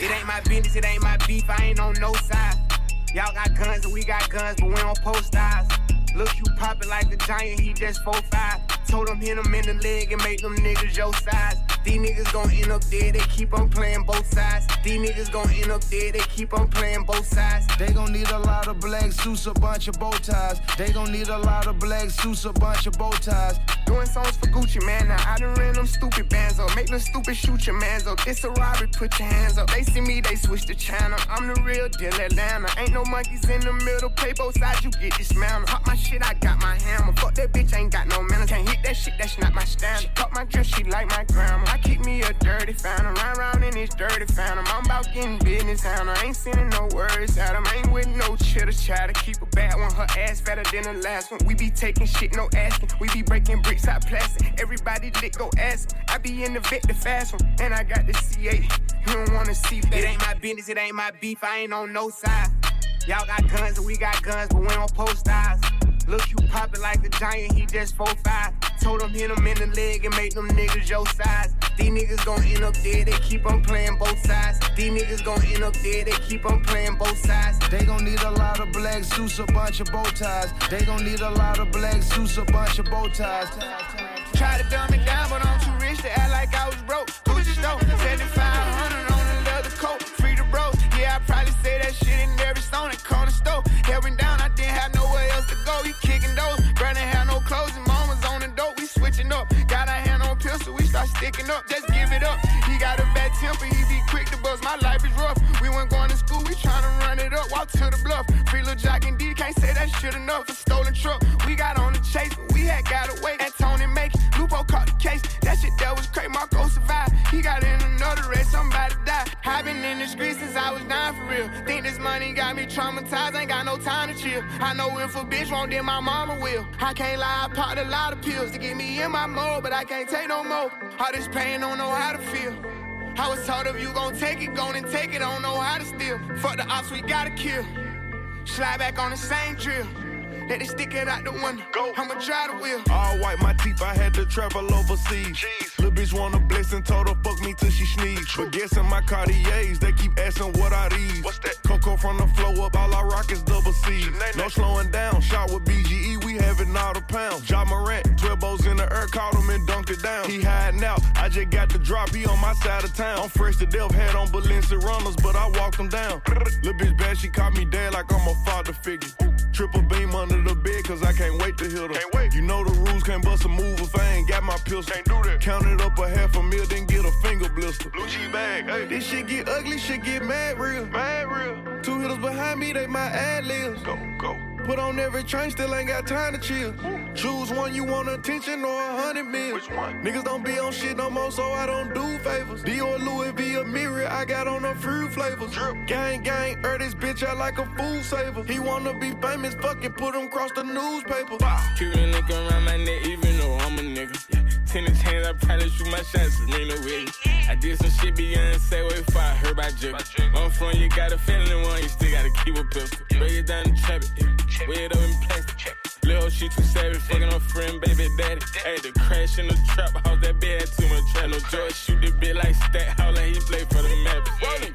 It ain't my business, it ain't my beef, I ain't on no side. Y'all got guns and we got guns, but we don't post eyes. Look, you poppin' like a giant, he just 4'5. Told him hit him in the leg and make them niggas your size. These niggas gon' end up dead, they keep on playing both sides. These niggas gon' end up dead, they keep on playing both sides. They gon' need a lot of black suits, a bunch of bow ties. They gon' need a lot of black suits, a bunch of bow ties. Doing songs for Gucci, man. Now I done ran them stupid bands up. Make them stupid shoot your mans up. It's a robbery, put your hands up. They see me, they switch the channel. I'm the real deal Atlanta. Ain't no monkeys in the middle. Play both sides, you get dismantled. Pop my shit, I got my hammer. Fuck that bitch, ain't got no manners. Can't hit that shit, that's not my standard. She cut my dress, she like my grandma. I keep me a dirty phantom. Run around in this dirty phantom. I'm about getting business out. I ain't sending no words out. I Ain't with no chitter chatter. Keep a bad one, her ass fatter than the last one. We be taking shit, no asking. We be breaking bricks out plastic. Everybody lit, go 'em. I be in the vet, the fast one. And I got the C8. You don't wanna see that. It ain't my business, it ain't my beef. I ain't on no side. Y'all got guns and we got guns, but we don't post eyes. Look, you poppin' like a giant, he just 4'5. Told him hit him in the leg and make them niggas your size. These niggas gon' end up dead, they keep on playing both sides. These niggas gon' end up dead, they keep on playing both sides. They gon' need a lot of black suits, a bunch of bow ties. They gon' need a lot of black suits, a bunch of bow ties. Try to dumb it down, but I'm too rich to act like I was broke. Sticking up. Just give it up. He got a bad temper, he be quick to bust. My life is rough. We weren't going to school, we trying to run it up. Walk to the bluff. Free Lil Jock and D, can't say that shit enough. A stolen truck, we got on the chase, but we had got away. And Tony make. Lupo caught the case. That shit that was crazy. Marco survived. He got in I've been in the streets since I was nine for real. Think this money got me traumatized, ain't got no time to chill. I know if a bitch won't, then my mama will. I can't lie, I popped a lot of pills to get me in my mode, but I can't take no more. All this pain, don't know how to feel. I was told if you gon' take it, gon' and take it, don't know how to steal. Fuck the ops, we gotta kill. Slide back on the same drill. Let it stick it out the window. Go. I'ma drive the wheel. All white, my teeth, I had to travel overseas. Jeez. Little bitch want a blessing, told her fuck me till she sneeze. But guessing my Cartiers, they keep asking what I these. What's that? Coco from the flow up, all I rock is double C. No slowing down, shot with BGE, we having all the pounds. Ja Morant, 12 bows in the air, caught him and dunked it down. He hiding out, I just got the drop, he on my side of town. I'm fresh to death, had on Balenciaga runners, but I walked them down. Little bitch bad, she caught me dead like I'm a father figure. Triple beam under the bed, cause I can't wait to hit her. Can't wait. You know the rules, can't bust a move if I ain't got my pistol. Can't do that. Counted up a half a mil, then get a finger blister. Blue G bag, hey. This shit get ugly, shit get mad real. Mad real. Two hitters behind me, they my ad libs. Go, go. Put on every train, still ain't got time to chill. Choose one you want attention or a hundred mil. Which one? Niggas don't be on shit no more, so I don't do favors. Dior Louis V a mirror, I got on the fruit flavors. Drip. Gang, gang, er this bitch out like a food saver. He wanna be famous, fucking put him across the newspaper. Keep a nigga around my neck, even though I'm a nigga. Yeah. Tennis hands, I probably shoot my shots, Serena Williams. I did some shit beyond say way before I heard about Jigga. I'm from, you got a feeling one, you still gotta keep a pistol. Break it down and trap it, weigh it up in plastic. Lil' she too savage, fucking her friend, baby daddy. Hey, the crash in the trap house, that bed had too much trap. No joy, shoot the bit like stat, how like he play for the map.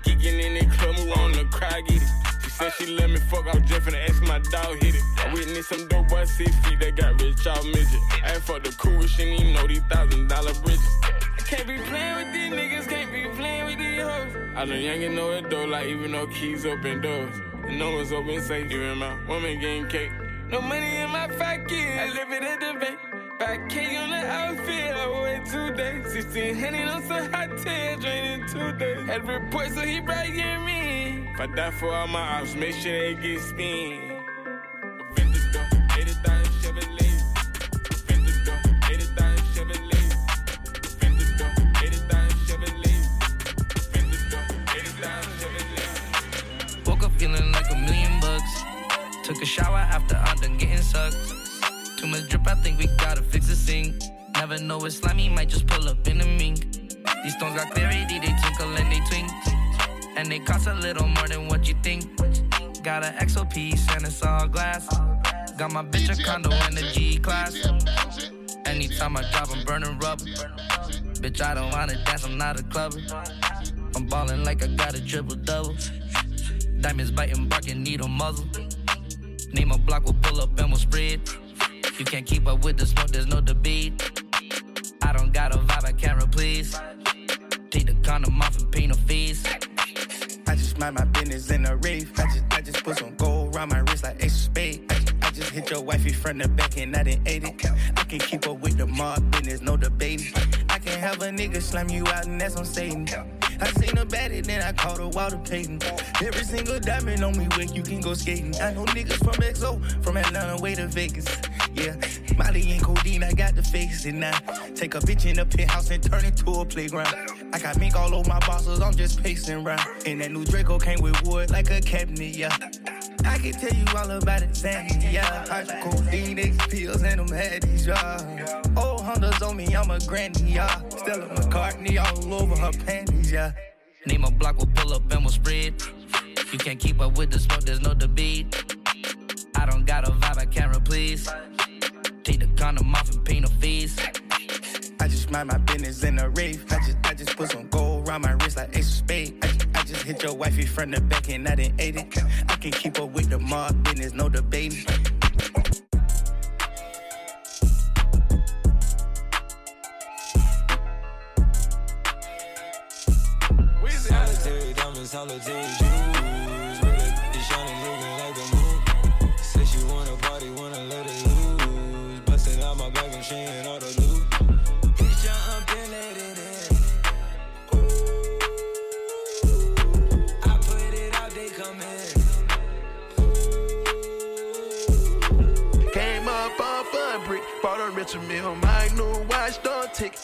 Geeking in the club, move on the crowd, get it. She said she let me fuck, I was just finna ask my dog hit it. I witnessed some dope boy six feet that got rich off midget. I ain't fuck the cool, she didn't even know these thousand dollar bridges. I can't be playing with these niggas, can't be playing with these hoes. I know young and know it though, like even though keys open doors. No one's open safe, even my woman getting cake. No money in my pocket, I live it at the bank. 5K on the outfit, I wait two days. 1600 on some hot tail, draining two days. Had report, so he bragging me. If I die for all my ops, make sure they get spin. A shower after I'm done getting sucked. Too much drip, I think we gotta fix the sink. Never know it's slimy, might just pull up in the mink. These stones got clarity, they twinkle and they twink. And they cost a little more than what you think. Got an XO piece and it's all glass. Got my bitch a condo in the G class. Anytime I drop, I'm burning rubber. Bitch, I don't wanna dance, I'm not a clubber. I'm ballin' like I got a triple double. Diamonds biting, barking, needle muzzle. Name a block, we'll pull up and we'll spread. You can't keep up with the smoke, there's no debate. I don't got a vibe, I can't replace. Take the condom off and pay no fees. I just mind my business in a rave. I just, I just put some gold around my wrist like ace of spade. I just, I just hit your wifey front the back and I didn't ate it. I can keep up with the mob business, no debating. Have a nigga slam you out and that's on Satan. I seen bad and then I caught her Walter Payton. Every single diamond on me where you can go skating. I know niggas from XO, from Atlanta way to Vegas. Yeah, Molly and codeine, I got the face and now. Take a bitch in the penthouse and turn it to a playground. I got mink all over my bosses, I'm just pacing around. And that new Draco came with wood like a cabinet, yeah. I can tell you all about it, Sandy, yeah. X pills, and them haddies, yeah. On me, I'm a granny, yeah. Stella McCartney all over her panties, yeah. Name a block, we'll pull up and we'll spread. You can't keep up with the smoke, there's no debate. I don't got a vibe, I can't replace. Take the condom off and paint no fees. I just mind my business in a rave. I just, I just put some gold around my wrist like ace of spade. I just, I just hit your wifey front the back and I didn't ate it. I can keep up with the mob business, no debating. It's shining, looking like the moon. Said she wanna party, wanna let it loose. Busting out my bag and she ain't all the loot. I'm let it in. I put it out, they come in. Came up brick, bought a Richard Mille, my new watch, don't tick.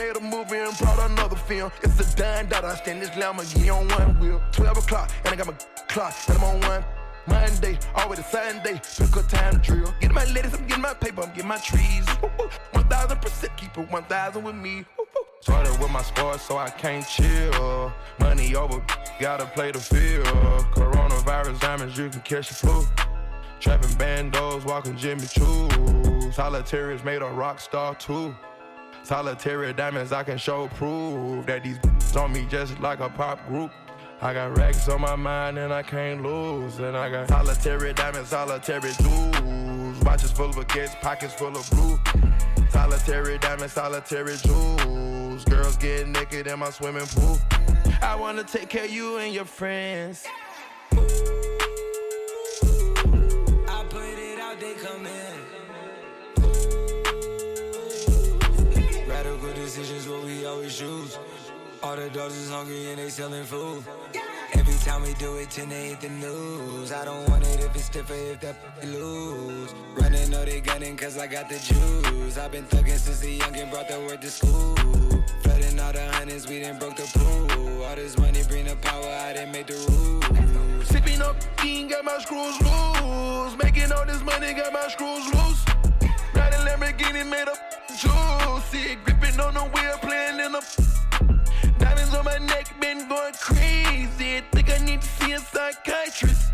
Made a movie and brought another film. It's a dime dot. I stand this Lamborghini on one wheel. 12 o'clock, and I got my clock, and I'm on one. Monday, always a Sunday, pick a time to drill. Get my ladies, I'm getting my paper, I'm getting my trees. One thousand percent, keep it one thousand with me. Started with my squad, so I can't chill. Money over, gotta play the field. Coronavirus diamonds, you can catch the flu. Trapping bandos, walking Jimmy Choo. Solitaries made a rock star too. Solitary diamonds, I can show proof that these on me just like a pop group. I got racks on my mind and I can't lose. And I got solitary diamonds, solitary jewels. Watches full of baguettes, pockets full of blue. Solitary diamonds, solitary jewels. Girls get naked in my swimming pool. I wanna take care of you and your friends. Choose. All the dogs is hungry and they selling food. Every time we do it, 10 they hit the news. I don't want it if it's stiffer, if that lose. Running, know they gunning cause I got the juice. I've been thugging since a youngin' brought the word to school. Flooding all the hundreds, we done broke the pool. All this money bring the power, I didn't make the rules. Sipping up, king, got my screws loose. Making all this money, got my screws loose. Riding Lamborghini, made. See it gripping on the wheel, playing in the Diamonds on my neck, been going crazy. Think I need to see a psychiatrist.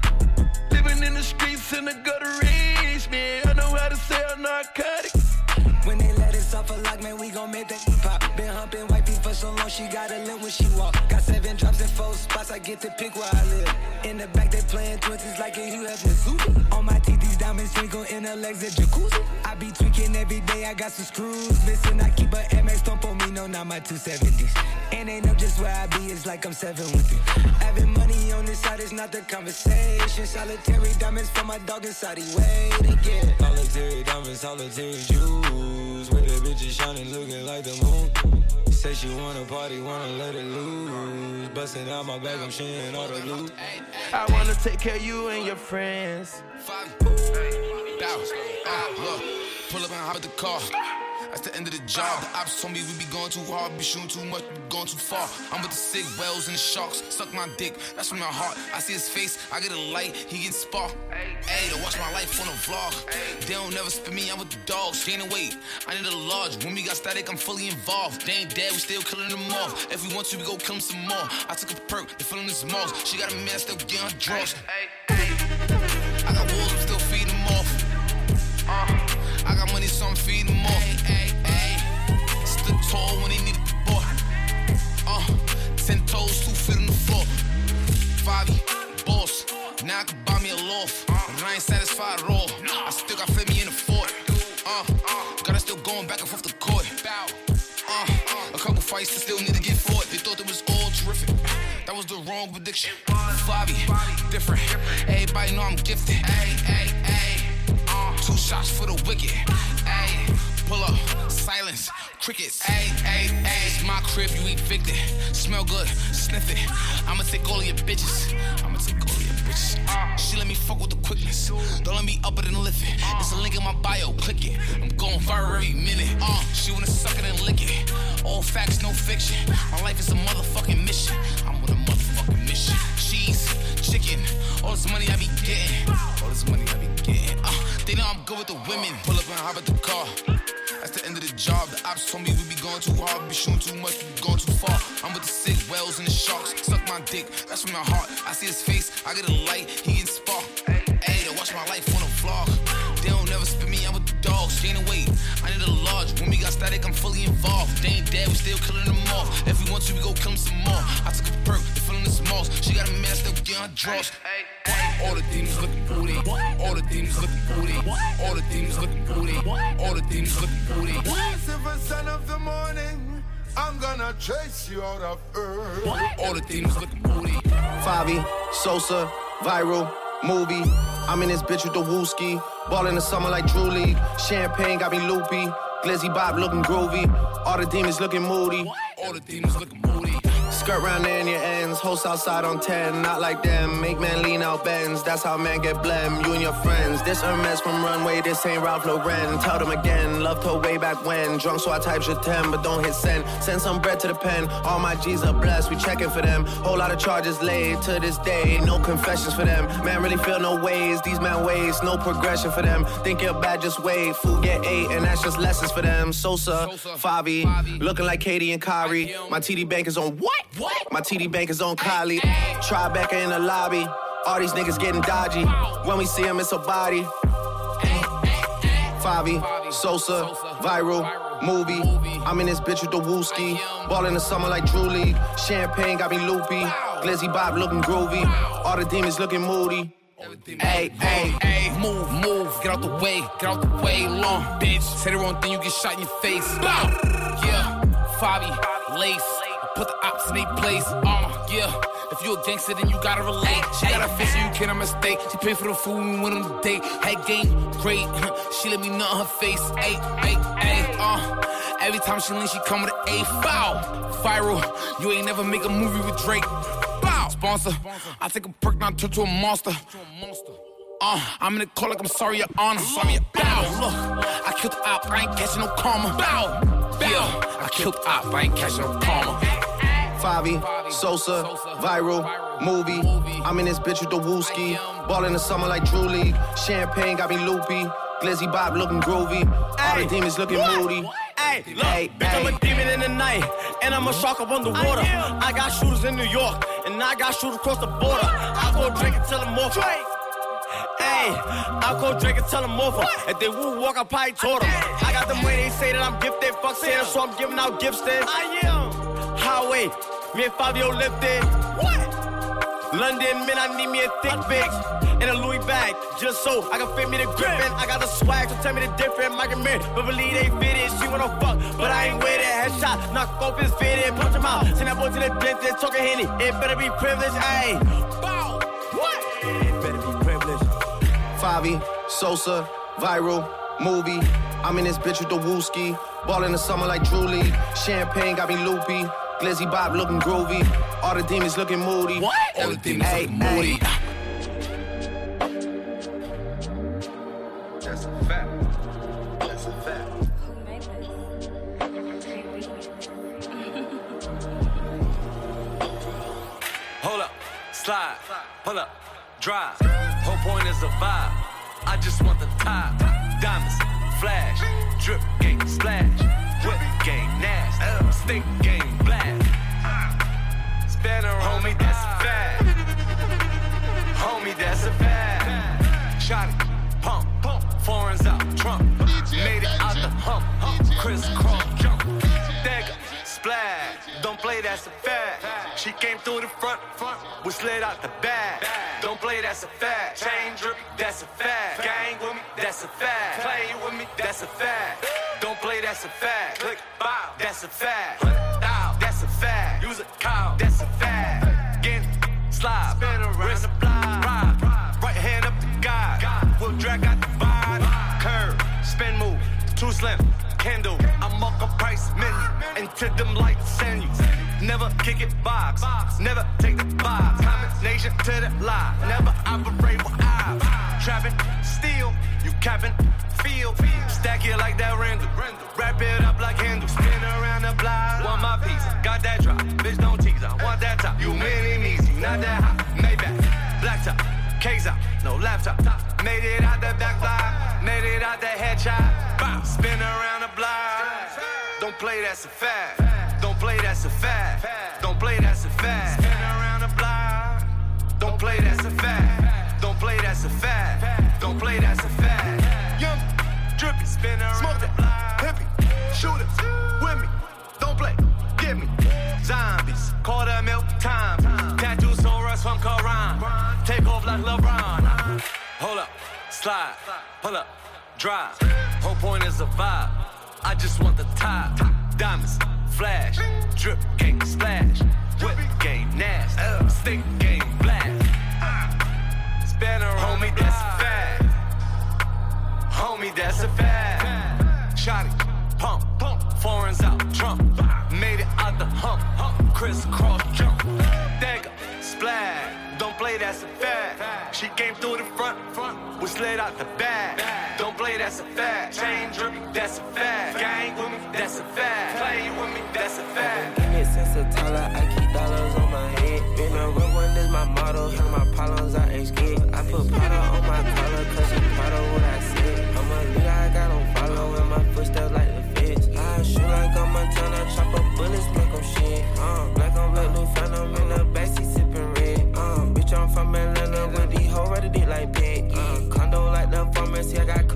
Living in the streets in the gutter rage, man. I know how to sell narcotics. When they let us off a lock, man, we gon' make that pop. Been humping white for so long, she got a limp when she walk. Got seven drops in four spots, I get to pick where I live. In the back, they playing twenties like a Hefner On my these diamonds twinkle in her legs, jacuzzi. I be tweaking every day, I got some screws missing. I keep a MX, don't me, no, not my 270s. And they know just where I be, it's like I'm seven with you. Having money on this side is not the conversation. Solitary diamonds for my dog inside, he wait again. Solitary diamonds, solitary jewels. Where the bitch is shining, looking like the moon. Say she wanna party, wanna let it loose. Busting out my bag, I'm sharing all the loot. I wanna take care of you and your friends. Five, ah, look, pull up and hop the car. That's the end of the job. The ops told me we be going too hard, be shooting too much, we going too far. I'm with the sick whales and the sharks. Suck my dick, that's from my heart. I see his face, I get a light, he get spark. Hey, to watch my life on a vlog. They don't never spit me, I'm with the dogs. Gain weight, I need a large. When we got static, I'm fully involved. They ain't dead, we still killing them off. If we want to, we go kill them some more. I took a perk, they feeling this malls. She got a man still getting her drugs. I got wolves, I'm still feeding them off. Uh, I got money, so I'm feeding them off. Ay, ay, Stood tall when they needed the boy. Uh, ten toes, two feet on the floor. Five, boss. Now I can buy me a loft. But I ain't satisfied at all. I still got me in the fort. Uh, gotta still going back and forth the court. Uh, a couple fights that still need to get fought. They thought it was all terrific. That was the wrong prediction. Fabi, different. Everybody know I'm gifted. Ay, ay, ay. Two shots for the wicked. Ay, pull up, silence, crickets. Ay, ay, ay. It's my crib, you evicted. Smell good, sniff it. I'ma take all of your bitches. I'ma take all of your bitches. She let me fuck with the quickness. Don't let me up it and lift it. It's a link in my bio, click it. I'm going viral every minute. Uh, she wanna suck it and lick it. All facts, no fiction. My life is a motherfucking mission. I'm on a motherfucking mission. Cheese, chicken, all this money I be getting. All this money I be getting. Uh, they know I'm good with the women. Pull up and hop at the car. That's the end of the job. The ops told me we be going too hard, be shooting too much, we be going too far. I'm with the sick whales and the sharks. Suck my dick, that's from my heart. I see his face, I get a light, he get spark. Hey, watch my life on a vlog. They don't never spit me out with the dogs. Gain weight, static, I'm fully involved. They ain't dead, we still killing them off. If we want to, we go kill them some more. I took a perk, they feeling the smalls. She got a man still getting her draws. All the demons looking booty. All the demons looking booty. All the demons looking booty. All the demons looking booty. Lucifer, son of the morning, I'm gonna chase you out of earth. All the demons looking booty. Fabi, Sosa, viral, movie. I'm in this bitch with the wooski. Ball in the summer like Drew League. Champagne got me loopy. Glizzy Bob looking groovy. All the demons looking moody. All the demons looking moody. Skirt round in your ends. Host outside on 10. Not like them. Make man lean out bends. That's how man get blem. You and your friends. This Hermes from Runway. This ain't Ralph Lauren. Tell them again. Loved her way back when. Drunk so I type your 10, but don't hit send. Send some bread to the pen. All my G's are blessed. We checking for them. Whole lot of charges laid to this day. No confessions for them. Man really feel no ways. These man ways. No progression for them. Think you're bad, just wait. Food get eight, and that's just lessons for them. Sosa, Favi, looking like KD and Kyrie. My TD bank is on what? What? My TD bank is on Kylie. Tribeca in the lobby. All these niggas getting dodgy. When we see them, it's a body. Favi, Sosa, viral, movie. I'm in this bitch with the wooski. Ball in the summer like Drew League. Champagne got me loopy. Glizzy Bob looking groovy. All the demons looking moody. Hey, hey, hey, move, move, get out the way, get out the way, long bitch. Say the wrong thing, you get shot in your face. Bow, yeah, Fabi, lace, put the ops in their place. Uh, yeah. If you a gangster, then you gotta relate. She got a face, so you can't mistake. She paid for the food and went on the date. Had game, great. she let me nut on her face. Hey, hey, hey, uh. Every time she lean, she come with an A foul. Viral, you ain't never make a movie with Drake. Bow. Sponsor, I take a perk, now turn to a monster. Uh, I'm in the call like I'm sorry, your honor. Sorry, bow. Look, I killed the op, I ain't catching no karma. Bow. Yeah, I killed the op, I ain't catching no karma. Favi, Sosa, viral, movie. I'm in this bitch with the wooski. Ball in the summer like Drew League. Champagne got me loopy. Glizzy Bob looking groovy. All the demons looking moody. Hey, look, bitch, I'm a demon in the night, and I'm a shark up on the water. I got shooters in New York, and I got shooters across the border. I go drink and I'm more. Hey, I call Drake and tell them more. If they woo walk, I probably told them. I got them way they say that I'm gifted. Fuck Santa, so I'm giving out gifts then. I am. Highway, me and Fabio lifted. What? London, man, I need me a thick bitch and a Louis bag, just so I can fit me the grippin'. I got the swag, so tell me the difference. My man, but believe they fit it. She wanna fuck, but I ain't with it. Headshot, knock off his fitted, punch him out. Send that boy to the dentist, talking henny. It better be privileged, ayy. Favi, Sosa, viral, movie. I'm in this bitch with the wooski. Ball in the summer like Drew League. Champagne got me loopy. Glizzy Bob looking groovy. All the demons looking moody. What? All the demons Hey, looking moody. hey. That's a fact. That's a fact. Hold up, slide, pull up, drive. Whole point is a vibe. I just want the top. Diamonds, flash, drip game, splash. Whip game, nasty. Stick game, blast. Around. Homie, that's a fact. Homie, that's a fact. Shot it, pump, pump. Foreigns out, Trump. Made it out the hump. Crisscross splash. Don't play, that's a fact. She came through the front, front. We slid out the back. Don't play, that's a fact. Chain drip, that's a fact. Gang with me, that's a fact. Play with me, that's a fact. Don't play, that's a fact. Click, bow, that's a fact. Down, that's a fact. Use a cow, that's a fact. Get slide, spin around the block. Ride, right hand up the guy. We'll drag out the vibe. Curve, spin move, too slim. Candle, I'm up price menu. Into them lights send you. Never kick it box, never take the box. Combination to the lie, never operate with eyes. Trapping, steal, you capping, feel. Stack it like that Randall. Wrap it up like handle. Spin around the block. Want my piece, got that drop. Bitch, don't tease, I want that top. You mini me, not that hot. Maybach, black top, K's out, no laptop. Made it out the back block, made it out the headshot. Bow, spin around the block. Don't play, that's a fact. Don't play, that's a fact. Don't play, that's a fact. Spin around the block. Don't play, that's a fact. Don't play, that's a fact. Don't play, that's a fact. Young, drippy, spin around Smoke the block. Hippie, shooters, with me. Don't play, get me. Zombies, quarter milk time. Tattoos so rush from Quran. Take off like LeBron. Hold up, slide, pull up, drive. Whole point is a vibe. I just want the top. Diamonds, flash, drip game, splash. Whip game, nasty. Stick game, blast. Around, homie, that's a fact. Homie, that's a fact. Shotty, pump, pump. Foreigns out, Trump. Made it out the hump, hump. crisscross jump. Dagger, splash. Don't play, that's a fact. She came through the front, front, we slid out the back. Don't play, that's a fact. Chain drip, that's a fact. Gang with me, that's a fact. Play with me, that's a fact. Give it since a Tyler, I keep dollars on my head. Been a real one is my motto. Handle my problems, I ain't scared. I put powder on my collar, cause proud of what I said. I'm a leader, I got on follow in my footsteps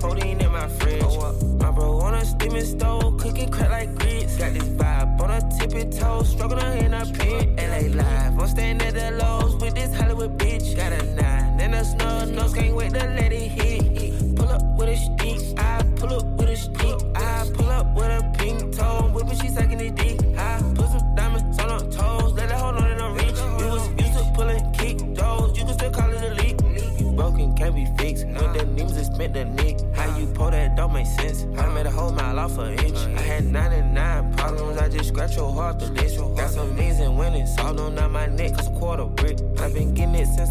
codeine in my fridge. My bro on a steaming stove, cooking crack like grits. Got this vibe on a tippy toe, struggling in a pit. LA live, I'm staying at the lows with this Hollywood bitch. Got a nine and a snub nose, can't wait to let it hit. Pull up with a stick, I pull up with a stick. I pull up with a pink toe,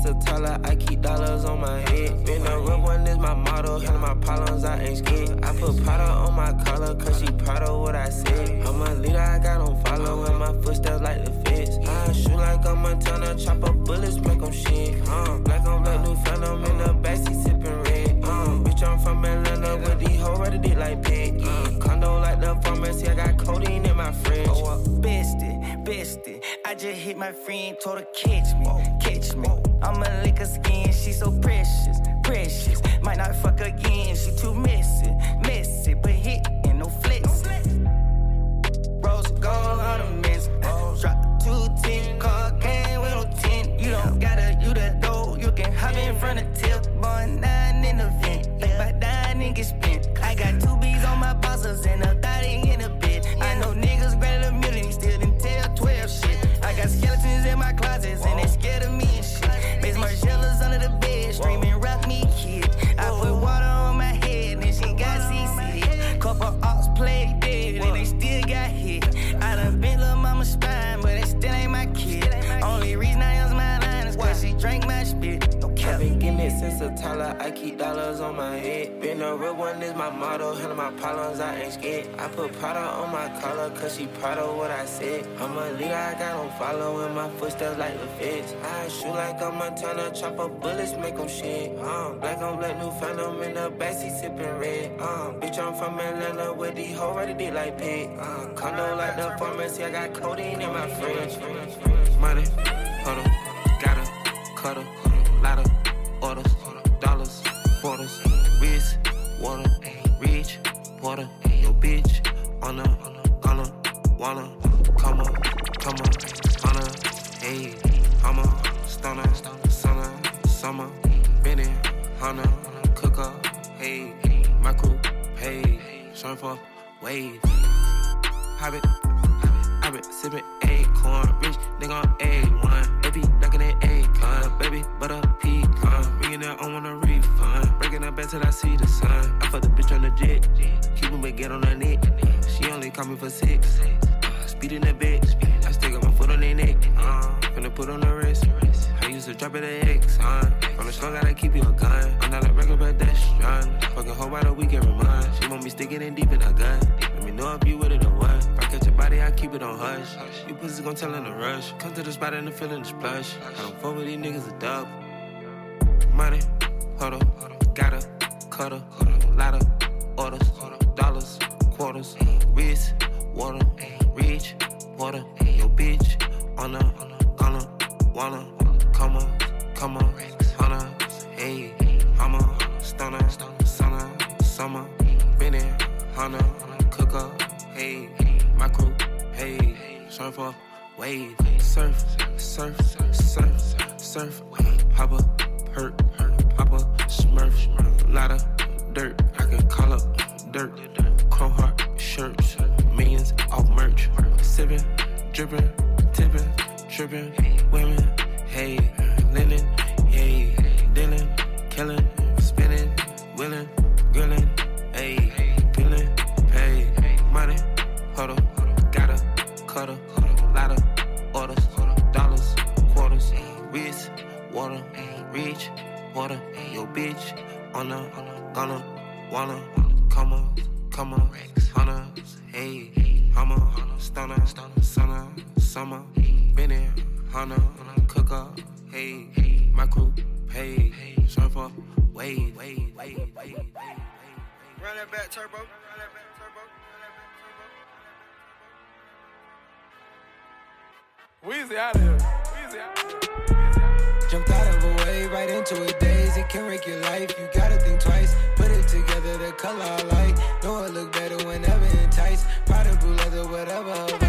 it the Tyler, I keep dollars on my head. Been a real one is my motto, handle my problems, I ain't scared. I put powder on my collar, cause she proud of what I said. I'm a leader, I got on follow in my footsteps like the feds. I shoot like I'm Montana, chop up bullets, make them shit. Uh, black on black, new phantom in the backseat sipping red. Uh, bitch, I'm from Atlanta with these hoes ready dick like Peggy. Uh, condo like the pharmacy, I got codeine in my fridge. Bestie, bestie. I just hit my friend, told her catch me, catch me. I'ma lick her skin, she so precious, precious. Might not fuck again, Montana, chop up bullets, make them shit. Uh, black on black, new phantom in the backseat sipping red. Uh, bitch, I'm from Atlanta with these hoes ready dick like pig. Uh, condo like the pharmacy, I got codeine in my fridge. Money, huddle, gotta, cuddle, lot of orders, dollars, quarters, wrist, water, reach, water, your bitch, on the, gonna, wanna, come on, come on, on a, hey, I'm a stunner, summer, summer, Benny, Hunter, cooker, hey, my crew, hey, surfer, wave, habit, habit, sipping acorn, rich nigga on A1, baby, ducking that acorn, baby, butter pecan, ringing that on a refund, breaking her back till I see the sun. I fuck the bitch on the jet, Cuban but get on her neck. She only call me for six, uh, speeding that bitch. I still got my foot on their neck, uh, finna put on the wrist. To drop it at X, uh, from the store gotta keep you a gun. I'm not a regular pedestrian, fucking whole by the week every month. She want me sticking in deep in a gun. Let me know if you with it or what. If I catch your body, I keep it on hush. You pussy gon' tell in a rush. Come to the spot and the feeling is plush. I don't fuck with these niggas a dub. Money, huddle, gotta, cuddle, lot of orders, dollars, quarters, wrist, water, rich, water, your bitch, on the, gonna, wanna, come on, come on, hunter, hey, I'm a stunner, summer, summer, been in, hunter, cooker, hey, my crew, hey, surfer, wave, surf, surf, surf, surf, hopper, hurt, papa, smurf, lot of dirt, I can call up dirt, chrome heart shirts, millions off merch, sipping, dripping, tipping, tripping, women, hey, linen, hey, dealing, killing, spinning, willing, grilling, hey, feeling. pay, money, huddle, gotta, Cutter. Ladder. orders, dollars, quarters, wrist, water, reach, water, your bitch, on a, on a, wanna, come on, come on, hunter, hey, hummer, stunner, stunner, summer, summer, been there hunter, cook up, hey, my crew, hey, surfer, wave, wave, wave, wave, wave. Run that back, turbo. Run that back, turbo. Weezy out of here. Weezy out of here. Jumped out of a wave right into a daze. It can wreck your life. You gotta think twice. Put it together, the color I like. Know it look better whenever enticed. Prada blue leather, whatever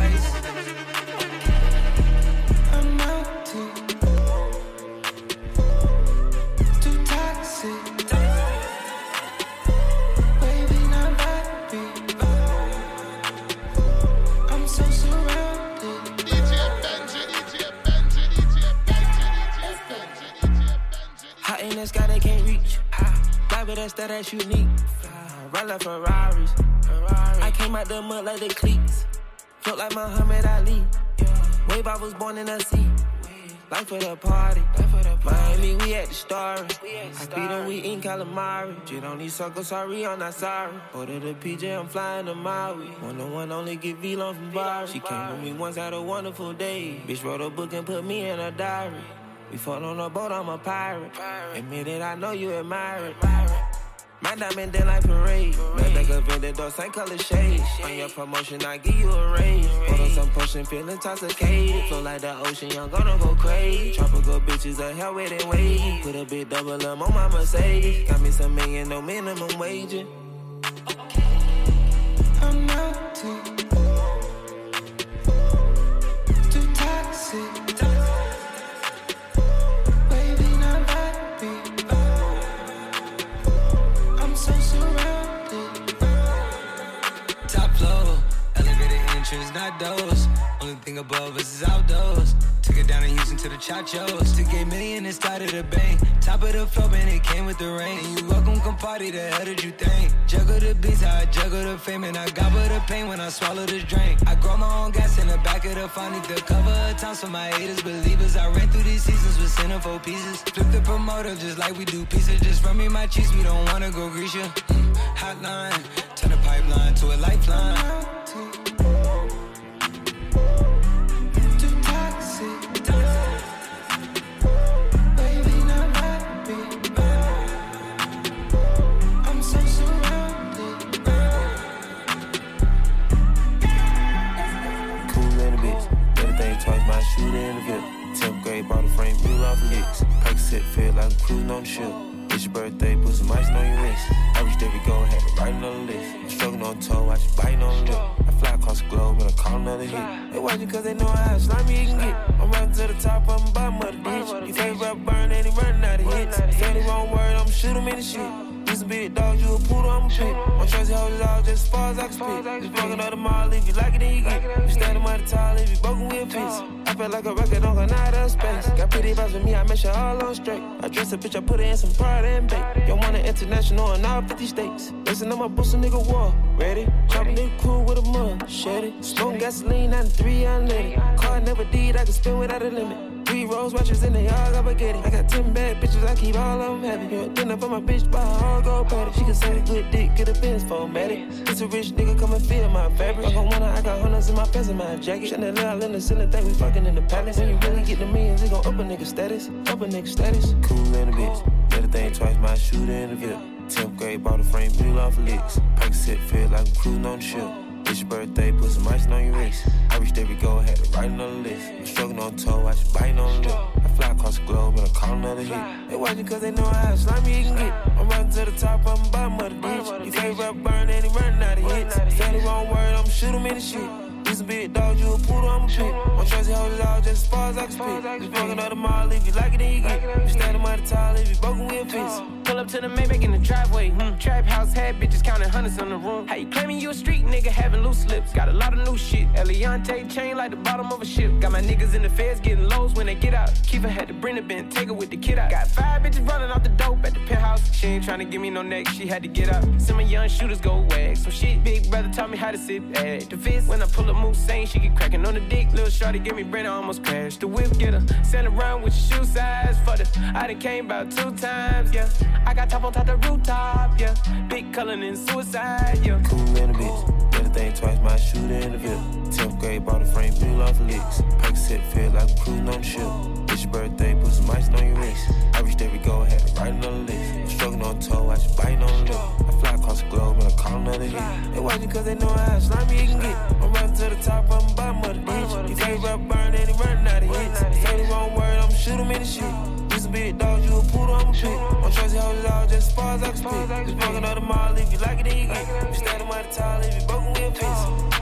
Fly with us, that ass unique. Run like Ferraris. I came out the mud like the cleats. Felt like Muhammad Ali. Wave, I was born in the sea. Life for the party. Miami, we at the story. I beat them, we in calamari. Shit on these suckers, sorry, I'm not sorry. Order the PJ, I'm flying to Maui. One on one, only get V-Long from Bari. She came with me once, had a wonderful day. Bitch wrote a book and put me in a diary. We fought on a boat, I'm a pirate. Admit it, I know you admire it. My diamond then like parade. Met like a vendor, same color shade. On your promotion, I give you a raise. On some potion, feeling intoxicated. Flow like the ocean, young, gonna go crazy. Tropical bitches are hell with it wave. Put a bit double up on my Mercedes. Got me some million, no minimum wage. I'm out too. Too down in to the Chachos. Took a million and started a bank. Top of the floor, and it came with the rain. And you welcome, come party, the hell did you think? Juggle the beats, I juggle the fame, and I gobble the pain when I swallow this drink. I grow my own gas in the back of the phone, need the cover of town so my haters believers. I ran through these seasons with centerfold pieces. Flip the promoter just like we do pieces. Just run me my cheese, we don't wanna go grease. Mm, Hotline, turn the pipeline to a lifeline. Off licks. Pack set, feel like I'm cruising on the ship. It's your birthday, put some ice on your wrist. Every go, had to write another list. I'm struggling on toe, watch you biting on the lip. I fly across the globe and I call another hit. They watching cause they know how slimy you can get. I'm running to the top, I'm bottom of the ditch. You favorite burn and he running out of hits. Say the wrong word, I'm shoot him in the shit. You big dog, you a poodle, I'm a pit. My trusty hoes all just as far as I can spit. Just fucking up the mall, if you like it, then you get it. You standing by the tall, if you broken, we'll fix. I feel like a record on out of space. Got pretty vibes with me, I make sure all on straight. I dress a bitch, I put her in some pride and bait. Yo, want an international in all 50 states. Listen to my boost, a nigga war. Ready? Chop a nigga cool with a mud. Shed it. Smoke gasoline, 93 unleaded. Car never did, I can spin without a limit. Three rose watches in the yard, I get. I got 10 bad bitches, I keep all of them happy. You dinner for my bitch, buy her all go patty. She can say good dick, get a Benz for medic. It's a rich nigga, come and feel my fabric. I wanna, I got hundreds in my pants and my jacket. Chandelier in the ceiling, think we fucking in the palace. When you really get the millions, it gon' up a nigga status. Up a nigga status. Cool in a bitch. Everything twice, my shooter in the VIP. 10th grade, bought a frame, bill off licks. Pack set, feel like I'm cruising on the ship. It's your birthday, put some ice on your wrist. I reached every goal, had to write another list. I'm struggling on toe, I just biting on lip. I fly across the globe and I call another hit. They watching cause they know how slimy you can get. I'm running to the top, I'm bottom of the. You favorite rap burn and he running out of hits. Say the wrong word, I'm shoot him in the shit. You some big dog, you a poodle, I'm a pit. My trusty hoes is all just as far as I can spit. Just fucking up the mile, if you like it, then you get it. You standing by the tall, if you broken, we'll fix. Pull up to the Maybach in the driveway. Hmm. Trap house had bitches counting hundreds in the room. How you claiming you a street nigga having loose lips? Got a lot of new shit. Eliantte chain like the bottom of a ship. Got my niggas in the feds getting lows when they get out. Kiva had to bring the bin, take her with the kid out. Got five bitches running off the dope at the penthouse. She ain't tryna give me no neck, she had to get up. Some of young shooters go wag. Some shit, big brother taught me how to sit at the fist. When I pull up move saying she get cracking on the dick. Little shorty give me brain, I almost crashed. The whip get her, send around with shoe size. For the, I done came about two times, yeah. I got top on top the rooftop, yeah. Big color and suicide, yeah. Cool in a bitch. Better think twice, my shooter in the VIP. 10th grade, bought a frame, bill off licks. Pack set, feel like I'm cruising on the. It's your birthday, put some ice on your wrist. I reached every goal, had write on the list. Struggling on toe, I just biting on the lip. I fly across the globe and I call another hit. They watching cause they know how slimy it can get. I'm running to the top, I'm bottom of the ditch. He say rap burn and he running out of hits. Say the wrong word, I'ma shoot him in the shit. These some big dogs, you a poodle, I'm a pit. I'm hold it all just as far as I can spit. Just walking on the mall, if you like it, then you get it. You standing by the tall, if you broken, we'll fix.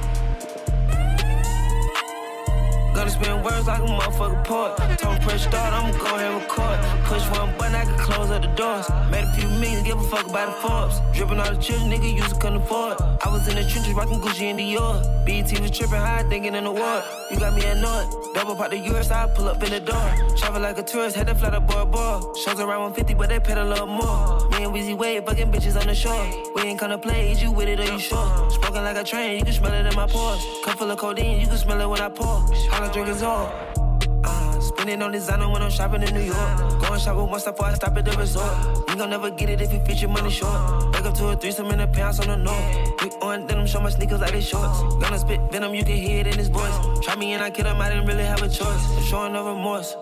Gonna spin words like a motherfucking poet. Told press start, I'ma go ahead and record. Push one button, I can close up the doors. Made a few millions, give a fuck about the Forbes. Dripping all the children, nigga used to couldn't afford. I was in the trenches rocking Gucci and Dior. BET was tripping high, thinking in the war. You got me annoyed. Double pop the US, I pull up in the door. Travel like a tourist, had to fly the boy boy. Shows around 150, but they paid a little more. Me and Weezy Wade, fucking bitches on the shore. We ain't gonna play, is you with it or you sure? Smoking like a train, you can smell it in my pores. Cup full of codeine, you can smell it when I pour. All I drink is all. Uh, spending on designer when I'm shopping in New York. Going shopping once before I stop at the resort. You gon' never get it if you feature money short. Wake up to a threesome in the pants on the north. Big on denim, show my sneakers like they shorts. Gonna spit venom, you can hear it in his voice. Try me and I kill him, I didn't really have a choice. I'm showing no remorse.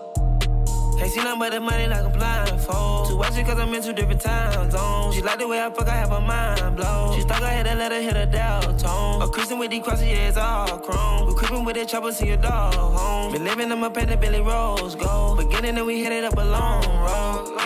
Can't see nothing but the money like a blindfold. Too watch it cause I'm in two different time zones. She like the way I fuck, I have her mind blown. She stuck her head and let her hit a dial tone. A Christian with these crosses, yeah, it's all chrome. We creeping with the trouble, see a dog home. Been living in my pen, the Billy Rose go. Beginning and we hit it up a long road.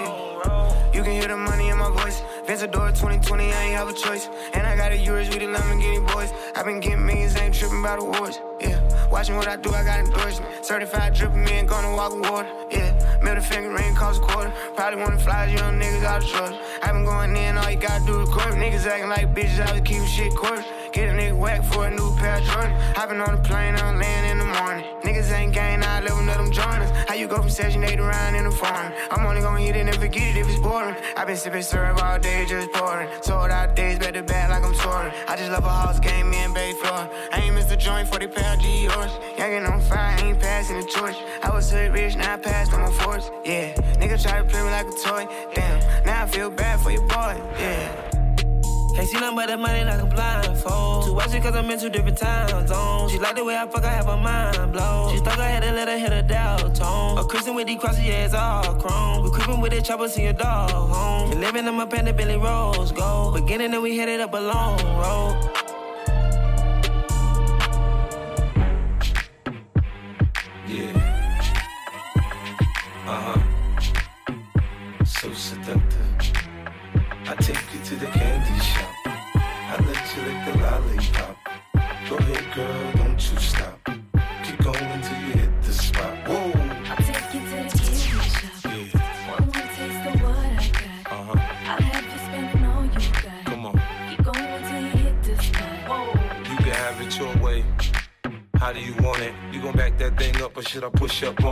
You can hear the money in my voice. Vencedor 2020, I ain't have a choice. And I got a yours with the Lamborghini boys. i been getting millions, ain't tripping about awards. Yeah, watching what I do, I got endorsement. Certified dripping me and gonna walk with water. Yeah, middle finger ring cost a quarter. Probably wanna fly young niggas out of Georgia. i been going in, all you gotta do is court. Niggas acting like bitches, I was keeping shit quarter. Get a nigga whack for a new pair of Jordan. Hopping on the plane, I'm laying in the morning. Niggas ain't gang, I level let them join us. How you go from section 8 to around in the foreign? I'm only gonna hit it and forget it if it's boring. i been sipping syrup all day, just pouring. Sold out days, back to back like I'm touring. I just love a house game, me and Bay Floor. I ain't a joint for the pair of G-Yours. Youngin' on fire, ain't passing the torch. I was hood rich, now I passed on my force. Yeah, nigga try to play me like a toy. Damn, now I feel bad for your boy. Yeah. Can't see nothing but that money like a blindfold. To watch it cause I'm in two different time zones. She like the way I fuck, I have her mind blown. She stuck her head and let her hit a dial tone. A Christian with these crosses, yeah, it's all chrome. We creeping with the chopper, see your dog home. Been living in my the Billy Rose go. Beginning and we headed up a long road. Push up on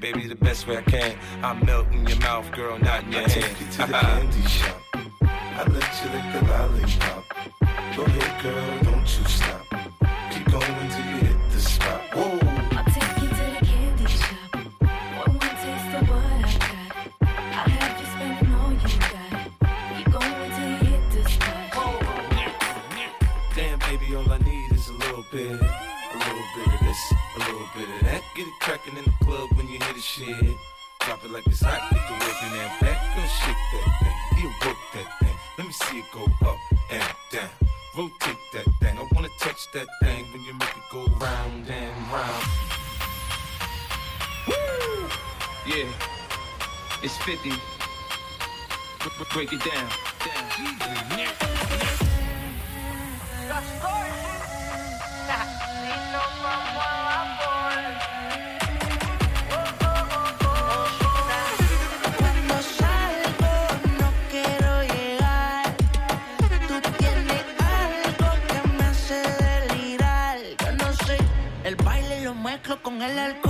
baby, the best way I can. I'm melting your mouth, girl, not in your I hand. take you to the candy shop. I let you lick the lollipop. Go ahead, girl, don't you stop. Keep going till you hit the spot. Whoa. I'll take you to the candy shop. One more taste of what I got. I'll have you spending all you got. Keep going till you hit the spot. Whoa. Damn, baby, all I need is a little bit. A little bit of this, a little bit of that. Get it crackin' in the club shit. Drop it like it's hot, get the work in that back. Girl, shake that thing, you work that thing. Let me see it go up and down. Rotate that thing, I wanna touch that thing when you make it go round and round. Woo! Yeah, it's 50. B- b- break it down. El alcohol.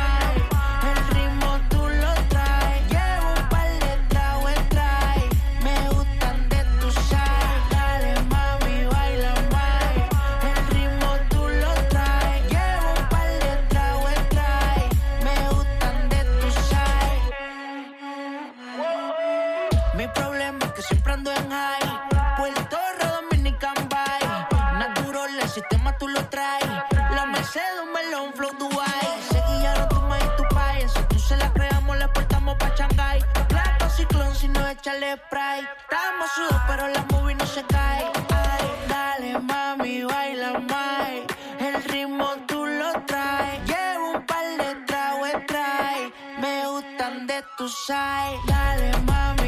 échale spray. Estamos sudos, pero la movie no se cae. Ay, dale, mami, baila más. El ritmo tú lo traes. Llevo un par de tragos trae. Me gustan de tu side. Dale, mami,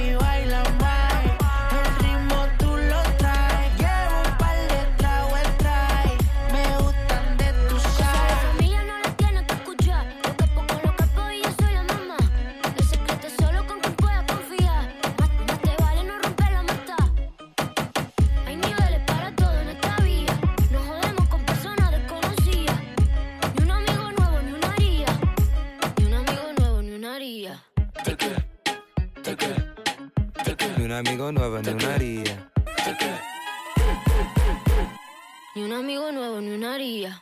amigo nuevo, ni una haría. Ni un amigo nuevo, ni una haría.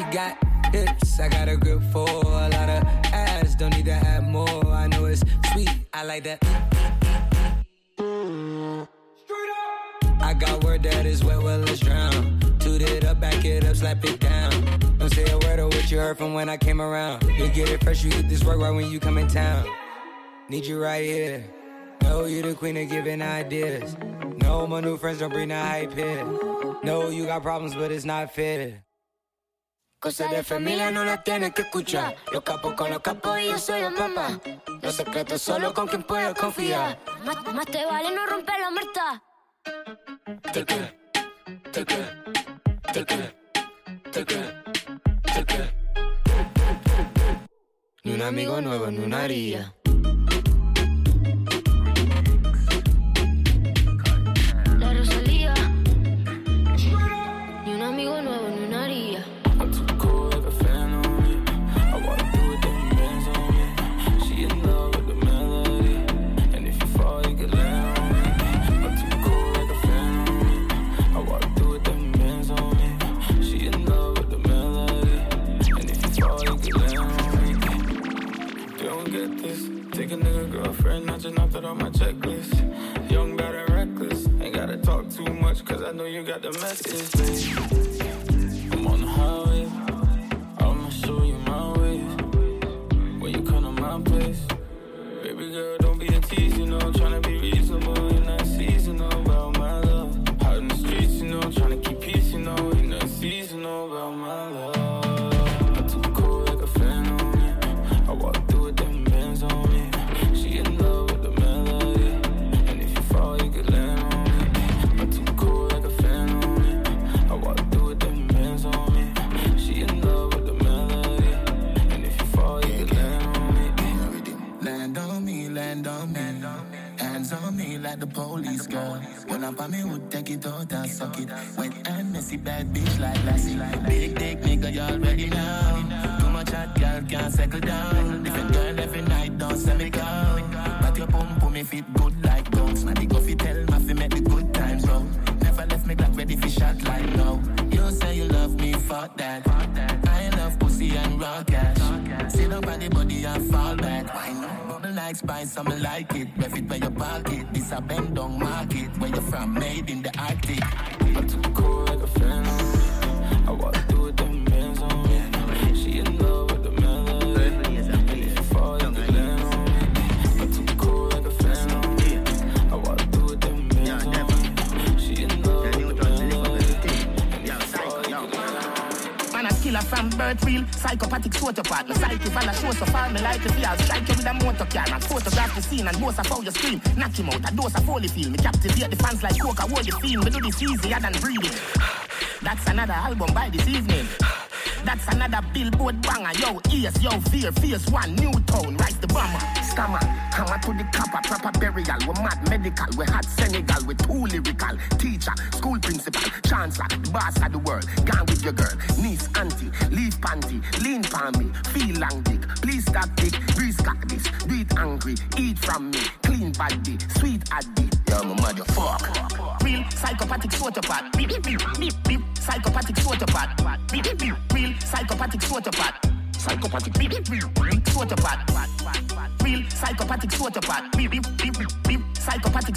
She got hips, I got a grip for a lot of ass. Don't need to have more. I know it's sweet, I like that. Straight up. I got word that is wet, well, let's drown. Toot it up, back it up, slap it down. Don't say a word of what you heard from when I came around. You get it fresh, you get this work right when you come in town. Need you right here. Know you the queen of giving ideas. No, my new friends don't bring the hype here. No, you got problems, but it's not fair. Cosas de familia no las tienes que escuchar. Los capos con los capos y yo soy la mamá. Los secretos solo con quien puedo confiar. Más, te vale no romper la muerta. Ni un amigo nuevo, ni una haría. Just knocked it on my checklist. Young, bad, and reckless. Ain't gotta talk too much, cause I know you got the message. I'm When I'm me would take it out and suck it. When and messy bad bitch like lassie. Big dick nigga, you already know. Too much hot girl can't settle down. Different girl every night, don't send me down. But your pum pum me fit good like guns. Now the go fi tell my fi make the good times roll. Never left me glad ready for shot like no. You say you love me, fuck that. I love pussy and raw cash. Sit up on the body and fall back. Why not? Bubble like spice, I'm like it. Ref it where you park it. This a bend down market. Where you from? Made in the Arctic. I took a call like a fan killer from birth real Psychopathic sociopath My psyche fan a show so far Me like to feel Strike you with a motor car And photograph the scene. And boast of how you scream Knock him out A dose of holy feel. Me captivate the fans like coca Hold the feel. Me do this easier than breathing. That's another album by this evening that's another billboard banger, yo, ears, yo, fear, fierce one, new tone, rise the bomber. Stammer, hammer to the copper, proper burial. We mad medical, we hot Senegal, we too lyrical. Teacher, school principal, chancellor, the boss of the world. Gone with your girl, niece, auntie, leave panty, lean pan me, feel long dick. Please stop dick, breeze cock this, do it angry, eat from me, clean body, sweet addy. Yo, my mother, fuck. Real psychopathic sociopath. Beep, beep, beep, beep, beep. Psychopathic. Beep, beep, beep. Real psychopathic sociopath. Psychopathic beep, beep. sociopath. Real psychopathic. Beep, beep, beep, beep, beep. Psychopathic.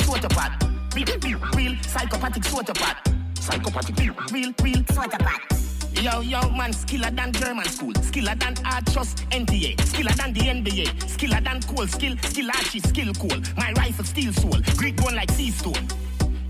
Beep, beep, beep. Real psychopathic sociopath. Psychopathic beep, real, real sociopath. Yo, yo, man, skiller than German school, skiller than art trust NTA, skiller than the NBA, skiller than cool skill, skill archie, skill cool. My rifle steel soul, Greek bone like sea stone.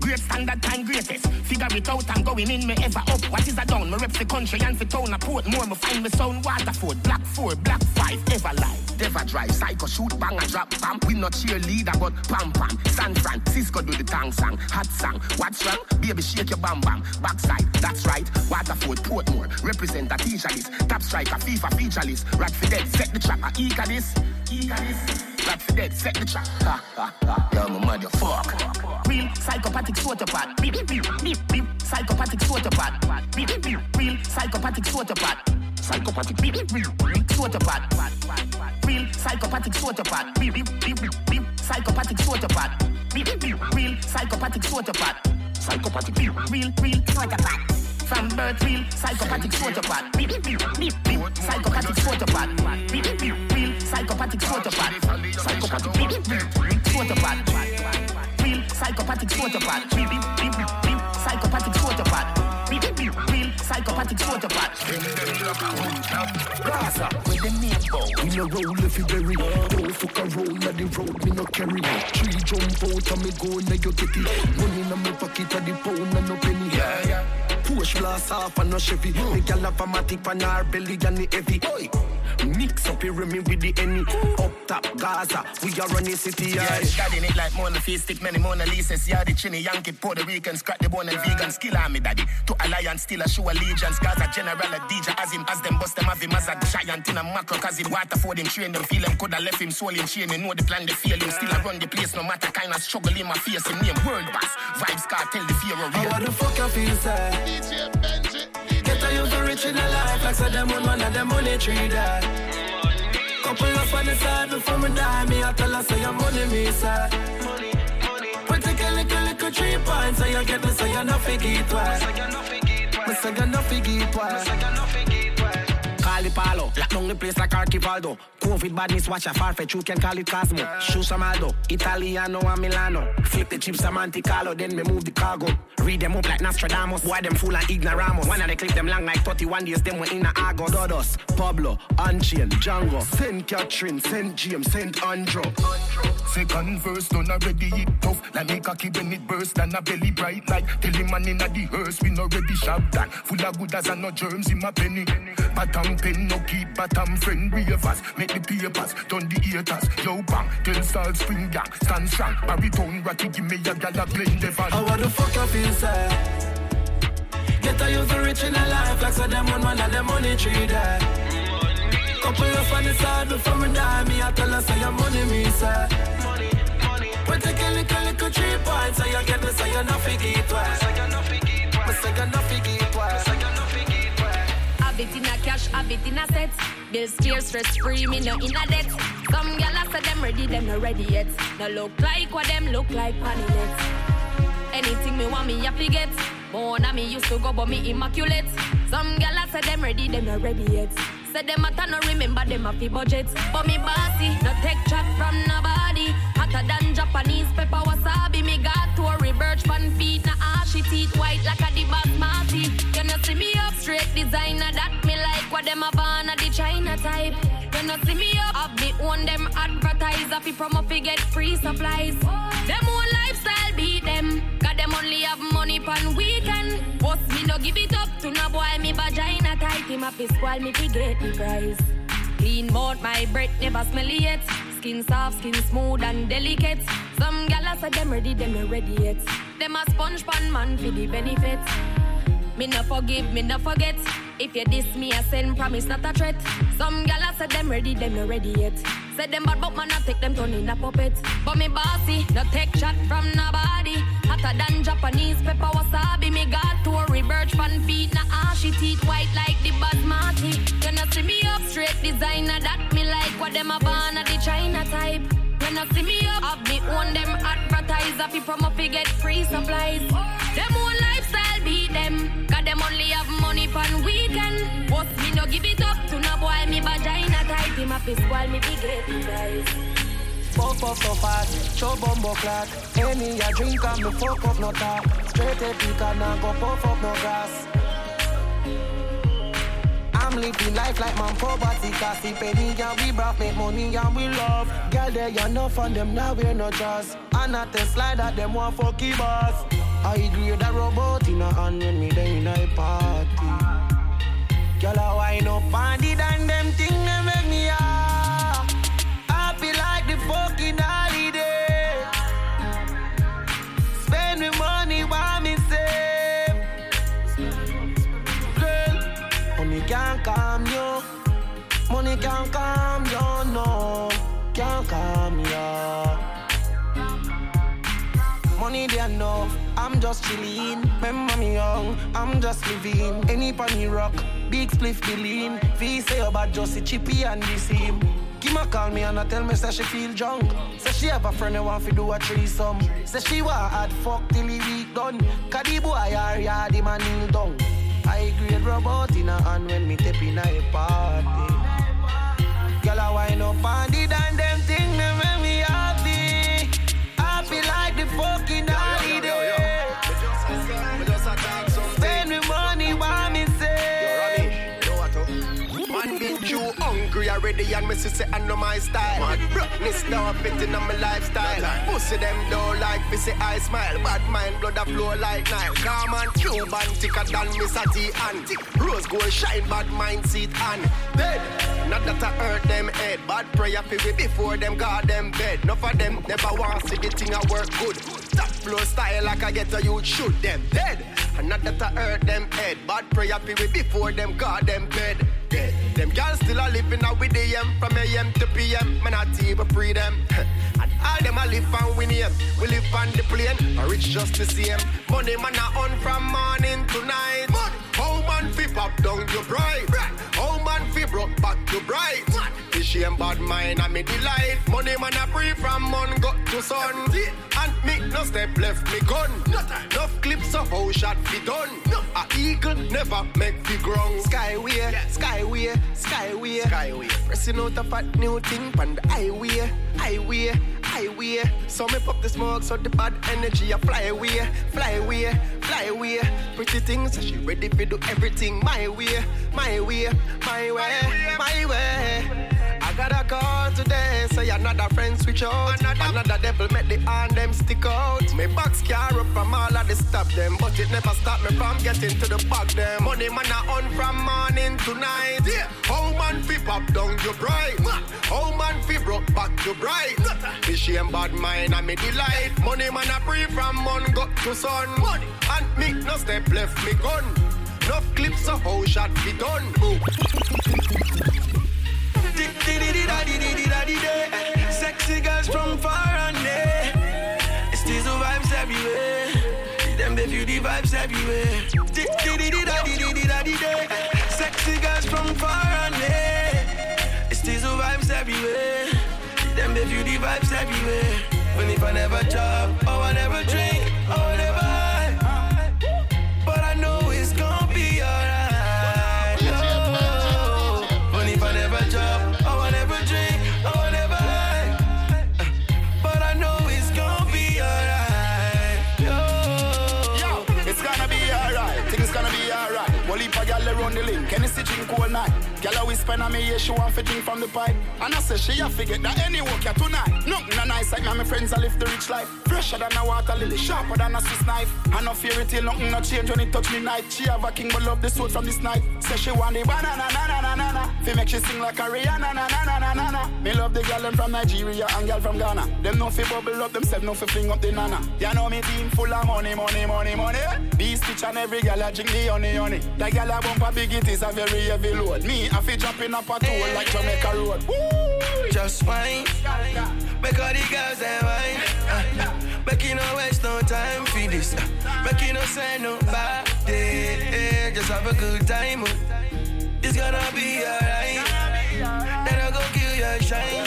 Great standard time greatest. Figure it out, I'm going in me ever up. What is a down? Me reps the country and for town a port more. Me find me sound Waterford, black four, black five, ever live. Never drive, psycho shoot, bang a drop, bam. We not cheerleader, but pam pam. San Francisco do the tang song, hot song. What's wrong? Baby, shake your bam bam. Backside, that's right. Waterford, Portmore, represent a teacher list. Top striker, FIFA feature list. Rat for dead, set the trap. Eager this, eager this. Rat for dead, set the trap. Ha ha ha. Yo, my mother, fuck. Real psychopathic sociopath. Beep beep beep beep. Psychopathic sociopath. Beep beep beep. Real psychopathic sociopath. Psychopathic beep beep beep. Sociopath. Real psychopathic sociopath. Beep beep beep beep. Psychopathic sociopath. Beep beep beep. Real psychopathic sociopath. Psychopathic beep. Real real psychopath. From birth, real psychopathic sociopath. Beep beep beep beep beep. Psychopathic sociopath. Beep beep beep. Real psychopathic sociopath. Psychopathic beep beep beep. Sociopath. Psychopathic sociopath. Real psychopathic sociopath. Gaza, where the name bow. We no roll if you bury. Don't fuck a roll on the road, me no carry. Tree jump out and me go now you get it. Money in my pocket of the pound and no penny. Yeah, yeah. Push blast off and no Chevy. Me gal have a matic on her belly and the heavy. Oi. Mix up here me with the any. Up top Gaza, we are running city. Yeah, studying it like Mona Face, stick many Mona Lisas. Yeah, the Chini Yankee, Puerto Rican, crack the bone and vegan. Skill army daddy. To alliance, still a show allegiance. Gaza general a DJ as him, as them bust them have him as a giant in a macro. Cause him water for them, train them, feel him. Coulda left him, soul him, chain him. Know the plan, they feel him. Still I run the place, no matter kind of struggle in my face. Him name world boss. Vybz Kartel, the fear of real. How the fuck you feel, sir? Get a youth rich in a life like so them on one of them money tree that. Couple up on the side before me die, me I tell her say your money me sir. Put a little little three points so you get this so you not forget why. Me say you not forget why. Call the palo, lock down the place like Archivaldo. COVID badness, watch a farfetch, you can call it Cosmo. Shoe Samaldo, Italiano and Milano. Flip the chips, a Monte Carlo, then me move the cargo. Read them up like Nostradamus, why them full and ignoramos. One of they clip them long like 31 days, them were in a Argos. Dodos, Pablo, Unchain, Django. Saint Catherine, Saint James, Saint Andrew. Second verse done already it tough Like me cocky when it burst and a belly bright like Tell him man inna the hearse we no ready shop that Full of good as and no germs in my penny Bottom pen no keep bottom friend Ravers make the papers done the haters Yo bang tell salt spring gang stand strong Baritone ratty give me a gal a blend the van How the fuck you feel sir? Get a youth rich in a life like so them on one of them money tree there Couple of on the side before me die Me I tell her say your money me sir we take a little, little three points. So you get me, so you know figure it well. So you know figure it well. So you know figure Have it in a cash, have it in a set. Bills clear, stress free, me no in a debt. Some gyal a say them ready, them no ready yet. No look like what them look like panelets. Anything me want me to get. Than me used to go, but me immaculate. Some gyal a say them ready, them no ready yet. Say them a no remember them fi budget. But me bossy, no take chat from nobody. Hotter than Japanese pepper wasabi. Me got to a reverse fan feet, na ashy teeth white like a the designer that me like what them a born a the China type. You know see me up, have me own them advertiser fi promo fi get free supplies. Them own lifestyle beat them, got them only have money pan weekend. Boss me no give it up to no boy me vagina tight him up fi squall me fi get the prize. Clean mouth, my breath never smelly yet. Skin soft, skin smooth and delicate. Some gala say them ready, them ready yet. Them a sponge pan man for the benefits. Me no forgive, me no forget. If you diss me, I send promise not a threat. Some gala say them ready, them not ready yet. Say them bad, but man I take them turn in a puppet. But me bossy, no take shot from nobody. Hotter than Japanese pepper wasabi. Me got to a reverse fan feet, na ashy ah, teeth white like the basmati. You know see me up straight designer that me like what them a born the China type. When I see me up, have me own them advertiser fi promo fi get free supplies. Them no give it up to no boy, me vagina tight him up his while me big the price. Puff up so fast, show bumbo clock. Any a drink and me fuck up no talk. Straight a pick and now go puff up no grass. I'm living life like man poverty Cause the penny and we brought make money and we love Girl there you enough on them now we're no jazz And at the slide that them want fucky boss I grade a robot in a hand when me day in a party Girl I wind up on the and them thing they make me ah Happy like the fucking holiday Spend me money while me save Girl Money can't calm you. Money can't calm you, no. Can't calm you. Money they enough. I'm just chilling. Remember me young. I'm just living. Any pony rock. Big spliff be lean. Fee say about just a chippy and the same. Kima call me and I tell me say she feel drunk. Say she have a friend who want to do a threesome. Say she want hard fuck till the week done. Cause the boy are yard him and kneel down. I grade robot in a hand when me tap in a party. Girl, I wind up on the and and me say I know my style. Brockness now fitting on my lifestyle. Pussy them though like me say I smile. Bad mind blood a flow like Nile. Calm and Cuban thicker than Miss T and Rose gold shine bad mind seat and dead. Not that I hurt them head. Bad prayer for we before them got them bed. Enough of them never want see the thing I work good. Top flow style like I get a youth shoot them dead. And not that I hurt them head. Bad prayer for we before them got them bed. Dead. Them girls still a living out with AM from AM to PM. Man, I even free them. and all them a live and win. We live on the plane, or rich just the same. Money man a on from morning to night. How man fi pop down your bright? How man fi broke back to bright? The shame bad mind and me delight. Money man a free from mon got to sun. And me no step left me gun. No time. Enough clips of how shot fi done. A eagle never make fi ground. Skyway, skyway, skyway, skyway. Pressing out a fat new thing pan the highway, highway, highway. So me pop the smoke so the bad energy a fly away, fly away, fly away. Pretty things, so she ready fi do everything my way, my way, my way, my way. I got a call today, say another friend switch out. Another, devil make the hand them stick out. Me box car up from all of the stop them, but it never stop me from getting to the bag them. Money man a on from morning to night. Yeah. How man fi pop down your bright? How man fi broke back to bright? Me shame bad mind and me delight. Money man a free from mon got to sun. Money. And me no step left me gun. Enough clips of how shot be done daddy diddy daddy day. Sexy girls from far and near. Still the vibes everywhere. Them they feel the vibes everywhere. Diddy diddy daddy diddy daddy day. Sexy girls from far and near. Still the vibes everywhere. Them they feel the vibes everywhere. Even if I never job or oh, I never dream. Whole night. Girl, I whisper on me, yeah, she want drink from the pipe. And I say she a forget that any work here tonight. Nothing a nice like me, my friends, I live the rich life. Fresher than a water lily, sharper than a Swiss knife. I no fear it till nothing no change when it touch me night. She have a king, but love the sword from this night. Say she want the banana, na na na na na. Fi make she sing like a Rihanna, na na na na na na. Me love the girl from Nigeria and girl from Ghana. Them no fi bubble up themselves, no fi fling up the nana. You know me team full of money, money, money, money. Beast bitch and every girl a drink the honey, honey. The girl a bump a big it is a very heavy load. Me I fi jump in up a toll like Jamaica Road. Woo! Just wine, make all the girls they wine. Uh, make you no waste no time for this. Uh, make you no say no bad day. Just have a good time. Uh. It's gonna be alright. Then I go kill your shine.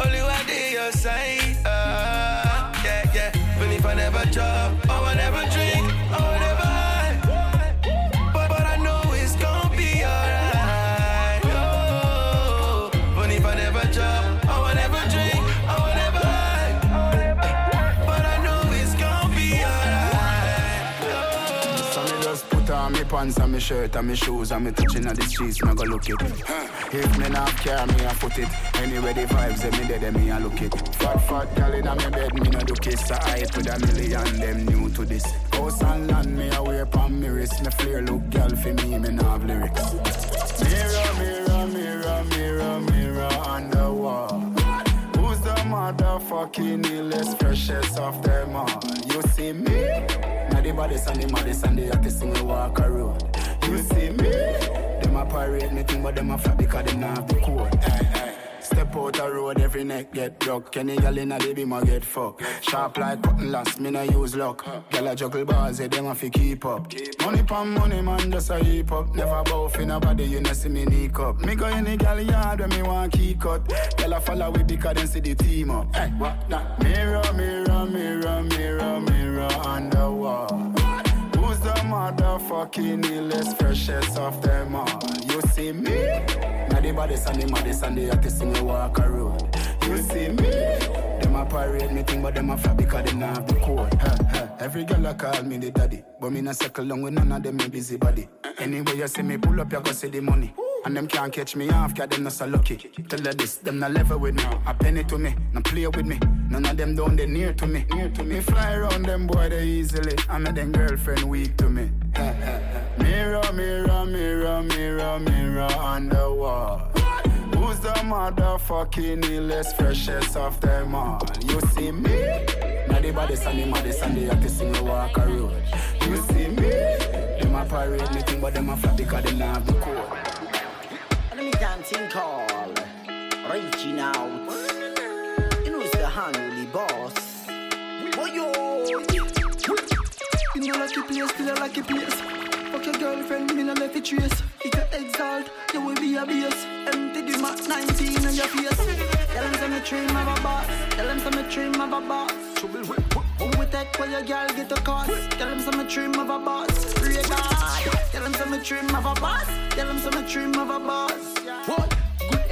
Only one day your side. Uh, yeah, yeah. But if I never oh I never drink, pants and my shirt and my shoes and me touching on the streets, me go look it. If me not care, me a put it. Anyway the vibes, them me dead, me a look it. Fat fat gal inna me bed, me no do kiss. I with a million, them new to this. House and land, me a wear palm me wrist. Me flare look gal for me, me no have lyrics. Mirror, mirror, mirror, mirror, mirror on the wall. Motherfucking illest, freshest of them all? You see me? the baddest and the maddest and the we walk a road. You see me? Them a parade me thing, but them a flap because them not have the code. Hey, out a road, every neck get broke. Kenny gal inna the beam a get fucked. Sharp like cutting last, me no use luck. Gal a juggle bars, yeah, them a fi keep up. Money pon money, man, just a heap up. Never bow fi nobody, you know see me up. Me go in the gal yard when me want key cut. Gal a follow we because them see the team up. Hey, what that? Mirror, mirror, mirror, mirror, mirror on the wall. Motherfucking illest, freshest of them all? You see me? Now the and the maddest and the hottest thing we walk a road. You see me? Them a parade me thing, but them a flap because them not have the code. Every girl a call me the daddy, but me not circle long with none of them me busy body. Anyway you see me pull up, you go see the money. And them can't catch me off, cause them not so lucky. Tell her this, them not level with me. A penny to me, not play with me. None of them down they near to me. Near to me. fly around them boy they easily. I made them girlfriend weak to me. mirror, mirror, mirror, mirror, mirror on the wall. Who's the motherfucking illest, freshest of them all? You see me? Now the and the maddest and the hottest in the walk a road. You see me? Them a parade me thing, but them a flap because they not have the code dancing call, reaching out. You know it's the unruly boss. Boy, yo. In a lucky place, still a lucky place. Fuck your girlfriend, me no left it trace. If you exalt, you will be a base. Empty the mat 19 on your face. Tell them some dream of a boss. Tell them some dream of a boss. Who we take where your girl get a cost? Tell them some dream of a boss. God. Tell them some dream of a boss. Tell them some dream of a boss.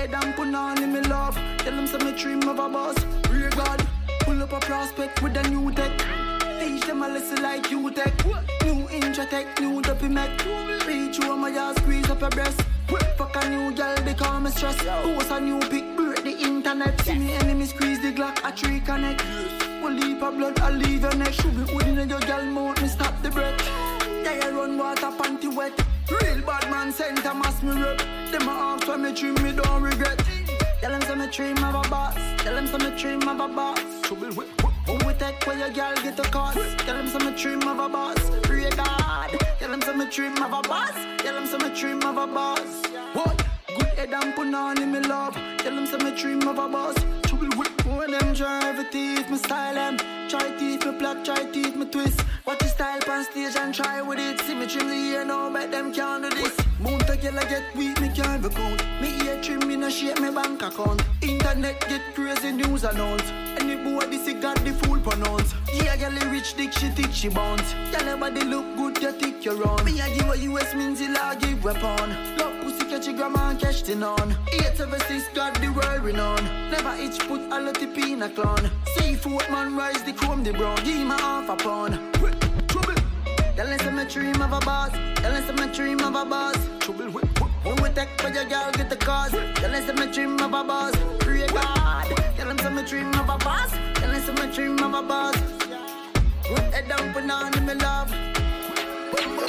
Head and put on in me love. Tell them some dream of a boss. Pray God. Pull up a prospect with a new tech. Teach them a lesson like you tech. New intra tech, new dopey mech. Reach you on my ass, squeeze up your breast. Fuck a new girl, they call me stress. Post a new pic, break the internet. See me enemy squeeze the Glock, a tree connect. Will leap a blood, I leave your neck. Should be within your girl mouth, me stop the breath. Yeah, I run water, panty wet. Real bad man, center mass me rep. Them a ask when me dream, me don't regret. Tell them some me dream of a boss. Tell them some me dream of a boss. Trouble with. Who we take where your girl get a cost? Tell them some me dream of a boss. Pray God. Tell them some me dream of a boss. Tell them some me dream of a boss. What? Good head and put on in me love. Tell them some me dream of a boss. When them drive a teeth, my style them. Try teeth, me plot, try teeth, me twist. Watch your style on stage and try with it. See me trim the ear now, bet them can't do this. Moon to girl I get weak, me can't even count. Me ear trim, me no shape me bank account. Internet get crazy news announce. Any boy this got the full pronounce. Yeah, girl rich dick, she thick, she bounce. Girl body look good, you thick you run. Me I give a US means I give weapon. Pussy catch your grandma and catch the non. Eight seven six got the world renowned. Never itch put a lot of pin a clown. Seafood man rise the chrome the brown. Give me half a pound. Trouble. Tell us I'm a dream of a boss. Tell us I'm a dream of a boss. Trouble. When we take for your girl, get the cause. Tell us I'm a dream of a boss. Pray God. Tell them I'm a dream of a boss. Tell us I'm a dream of a boss. Put head down, put on in my love. Anyone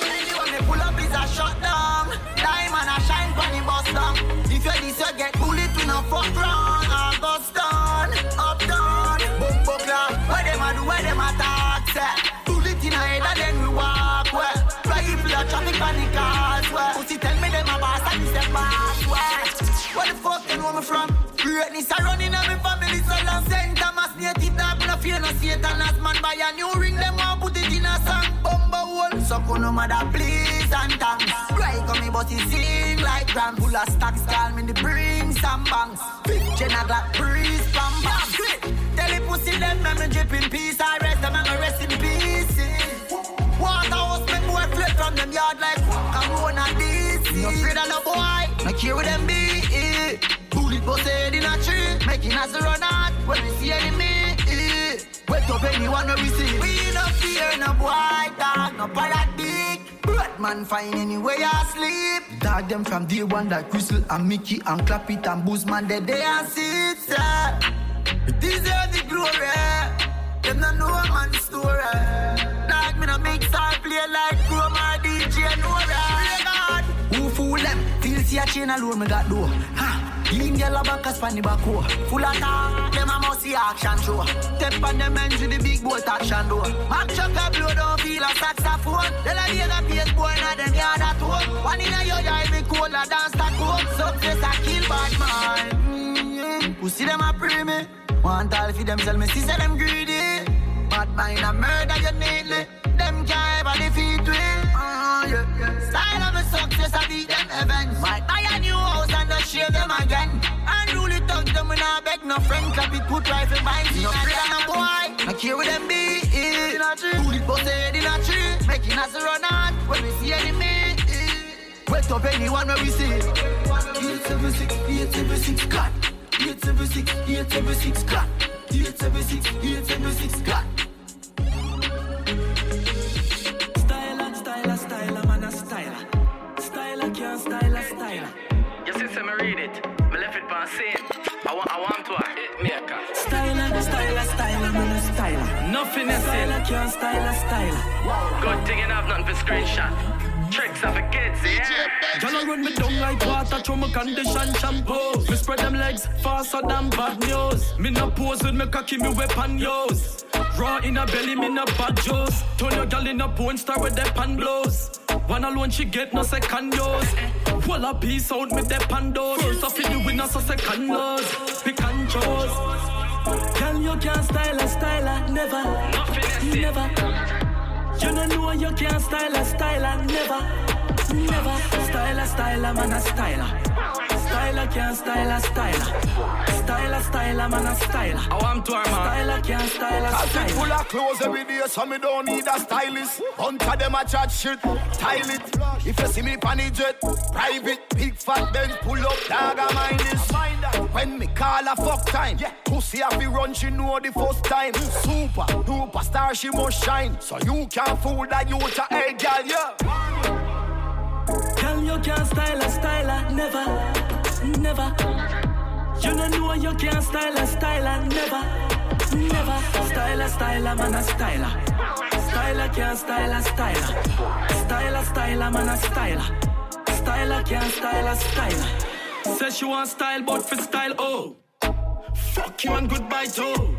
they pull up is a shutdown. Diamond a shine pon the bus down. If you this, you get bullet, we no fuck round. All bust down, up down. Boom, clap. Where them a do, where them a talk, say. Bullet in a head and then we walk, where. Rifle a traffic on the cars, where. Pussy tell me them a boss and this a boss, where. Where the fuck you know me from? Greatness a running on me family, so long St. Native dog, no fear no Satan as man buy a new ring, them want put it in a song. Bumba hole, so no matter please and thanks. Right on me, but he sing like gram. Full of stacks, call me the bring some bangs. Fifth gen a black breeze, bam bam. Tell the pussy them, me drip in peace. I rest them, me rest in peace. Waterhouse, me boy flip from them yard like Corona DC. No afraid of no boy, no care with them be. Bullet bust head in a tree, making us run out when we see enemy. Eh, Wet up anyone we see. We no fear no boy, dog, no paradigm. Batman find anywhere you sleep. Dog them from day one like Crystal and Mickey and Clap it and Boozman they they and sit. deserve the glory. Them no know a man story. Dog me no mix or play like Chrome or DJ Nora. Who fool them? Feel see a chain alone me got door. Ha. Him girl a back the back hoe. Full of talk, them a must see action show. Step on them ends with the big boat action door. Mac chuck a blow don't feel a saxophone. Tell a nigga pace boy na them yard at home. One in a yard me cool a dance that home. Success a kill bad man. Mm-hmm. Pussy them a pray me. Want all for them sell me see say them greedy. Bad mind a murder you neatly. Them can't ever defeat. Uh, yeah, yeah. Style of a success I beat them heavens. Might buy a new house and share them again. Unruly thugs them when I beg no friend. Clap it put rifle behind me. No friend no boy. No care with them be. In a tree. Bullet bust head in a tree. Making us a run out when we see enemy. Wet up anyone when we see. 876, 876, cut. 876, 876, cut. 876, 876, cut. Me read it. Me left it by saying. I want, I want to uh, hit me a car. Styler, styler, styler, man a styler. Nothing is Styler can't styler, styler. Good thing you have nothing for screenshot. Tricks of a kids, yeah. Y'all run me down like water through my condition shampoo. Me spread them legs faster than bad news. Me no pose with me cocky, me weapon use. Raw in a belly, me no bad juice. Turn your gal in a porn star with the pan blows. One alone she get no second dose. Wall a piece out with the pandos. First off in the winner, so second dose. Pick and choose. Girl, you can't style a styler, never, never. You don't know you can't style a styler, never, never. Styler, styler, man a styler. Styler can't style a styler. Styler, styler, man a styler. I want to, man. Styler can't style a Cause it styler. full of clothes every day, so me don't need a stylist. Hunter them a chat shit, style it. If you see me pan the jet, private, big fat Benz pull up, dog I mind this. When me call a fuck time, pussy have to run, she know the first time. Super, duper star, she must shine. So you can't fool that you to hey girl, yeah. Girl, you can't style a styler, never, never. You don't know you can't style a styler, never, never. Styler, styler, man a styler. Styler can't style a styler. Styler, styler, man a styler. Styler can't style a styler. Says she want style, but for style, oh. Fuck you and goodbye too.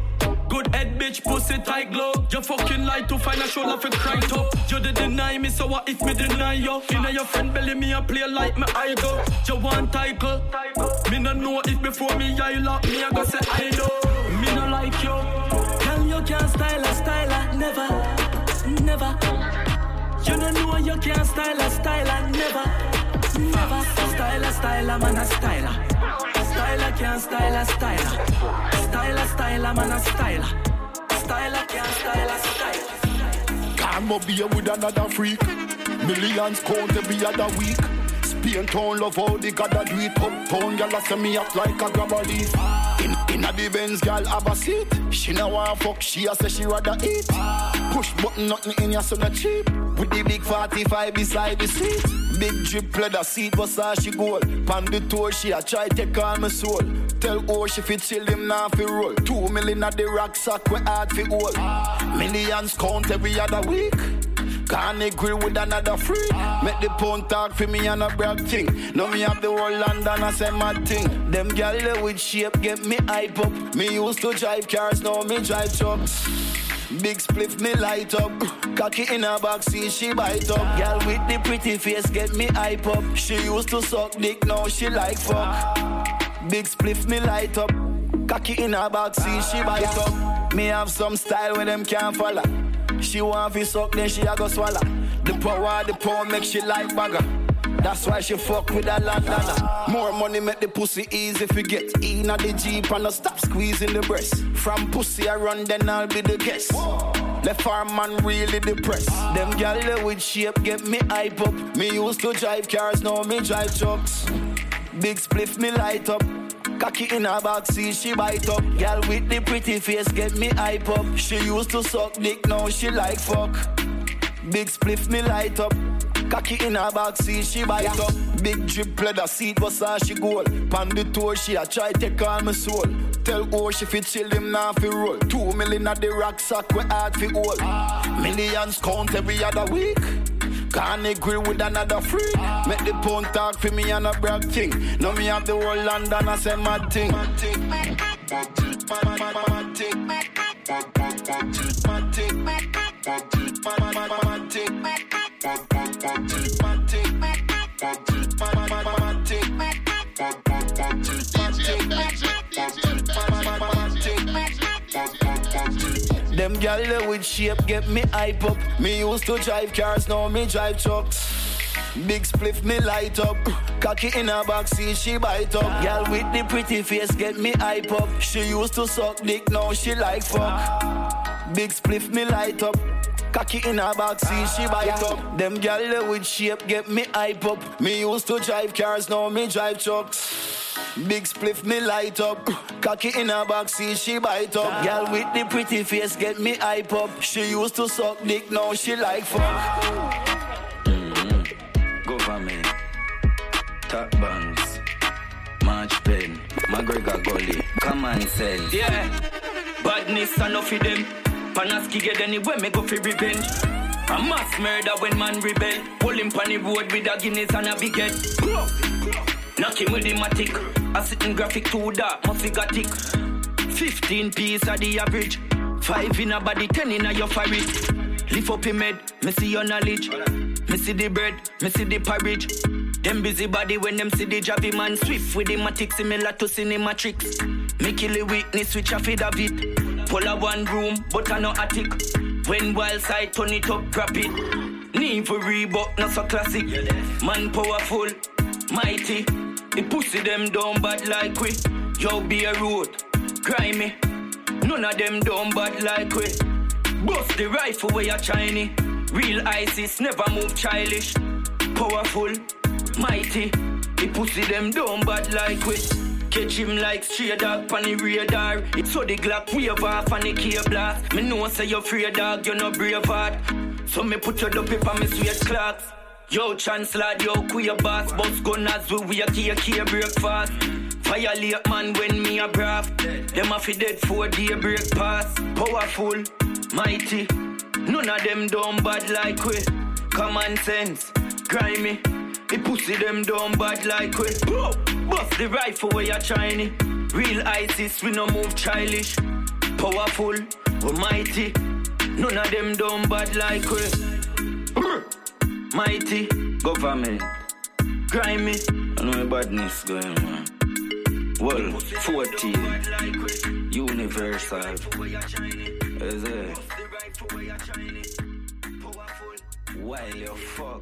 Good head, bitch, pussy tight glow. You fucking lie to find a shoulder for cry to. You did deny me, so what if me deny you? Inna your friend belly, me a play like me idol. You want title? Me no know if before me I lock me, I go say I know. Me no like you. Tell you can't style a styler, never, never. You don't know you can't style a styler, never, never. Style a styler, man a styler. Styler can't style a styler. Styler, styler, man a styler. Styler can't styler. Come up here with another freak. Millions count every other week. Spain town love how the gotta do it Uptown I send me up like a grabber leaf. In, in a the Benz girl have a seat. She no want fuck, she a say she rather eat. Push button nothing in your son a cheap. With the big 45 beside the seat. Big drip leather seat she gold. Pan the toe she a try take on my soul. Tell oh she fit chill him now fi roll. Two million at the rucksack we hard fi hold. Millions count every other week can't agree with another free. Make the pound talk for me and a brag thing. Now me have the whole London, I say my thing. Them gal with shape get me hype up. Me used to drive cars, now me drive trucks. Big spliff me light up. Cocky in her back, see she bite up. Girl with the pretty face get me hype up. She used to suck dick, now she like fuck. Big spliff me light up. Cocky in her back, see she bite up. Me have some style where them can't follow. She want fi suck, then she a go swallow. The power, the power make she like bagger. That's why she fuck with a Londoner. More money make the pussy easy fi get. In the jeep and no stop squeezing the breast. From pussy I run, then I'll be the guest. Left arm man really depressed. Them gyal with shape get me hype up. Me used to drive cars, now me drive trucks. Big spliff me light up. Cocky in her back, see she bite up. Girl with the pretty face get me hype up. She used to suck dick, now she like fuck. Big spliff me light up. Cocky in her back, see she bite yeah. up. Big drip leather seat, was how she goal. Pan the tour, she a try take on my soul. Tell oh she fit chill him now fi roll. Two million at the rucksack, we hard fi hold. Millions count every other week. Can't agree with another free. Make the pound talk for me and a brag thing. Now me have the whole London, I say mad thing. Them gyal with shape get me hype up. Me used to drive cars, now me drive trucks. Big spliff me light up. Cocky in her back, see she bite up. Girl with the pretty face get me hype up. She used to suck dick, now she like fuck. Big spliff me light up. Cocky in her back, see she bite up. Them gyal with shape get me hype up. Me used to drive cars, now me drive trucks. Big spliff me light up. Cocky in her back, see she bite up. Girl with the pretty face get me hype up. She used to suck dick, now she like fuck. Mm-hmm. Government, top banks, March Pen, McGregor Gully, common sense. Yeah, badness enough of them. Panaski get anywhere, me go for revenge. A mass murder when man rebel. Pull him on the road with a Guinness and a baguette. Knock him with the matic. A sitting graphic too dark, must got 15 piece of the average. Five in a body, ten in a your fabric. Lift up your head, me see your knowledge. Me see the bread, me see the porridge. Them busy body when them see the javi man swift with the matic similar to cinematrix. Me kill the weakness which I feed of it. Pull a one room, but I no attic. When wild side turn it up, grab it. Need for Reebok, not so classic. Man powerful, mighty. The pussy them down bad like we. Yo be a road, grimy. None of them down bad like we. Bust the rifle where you shiny. Real ISIS never move childish. Powerful, mighty. The pussy them down bad like we. Catch him like stray dog on the radar. It's so the Glock wave off on the key blast. Me know say you're free dog, you're no brave heart. So me put your dope on me sweet clocks. Yo, Chancellor, yo, queer boss, boss gunners, we we a key, key breakfast. Violate man when me a brav. Them a fi dead for day break pass. Powerful, mighty. None of them dumb bad like we. Common sense, grimy. The pussy them dumb bad like we. Bust the rifle where you shiny. Real ISIS, we no move childish. Powerful, we mighty. None of them dumb bad like we. Mighty government. Grimy. I know badness going on. Well, 14. Universal. Is it? Why you fuck?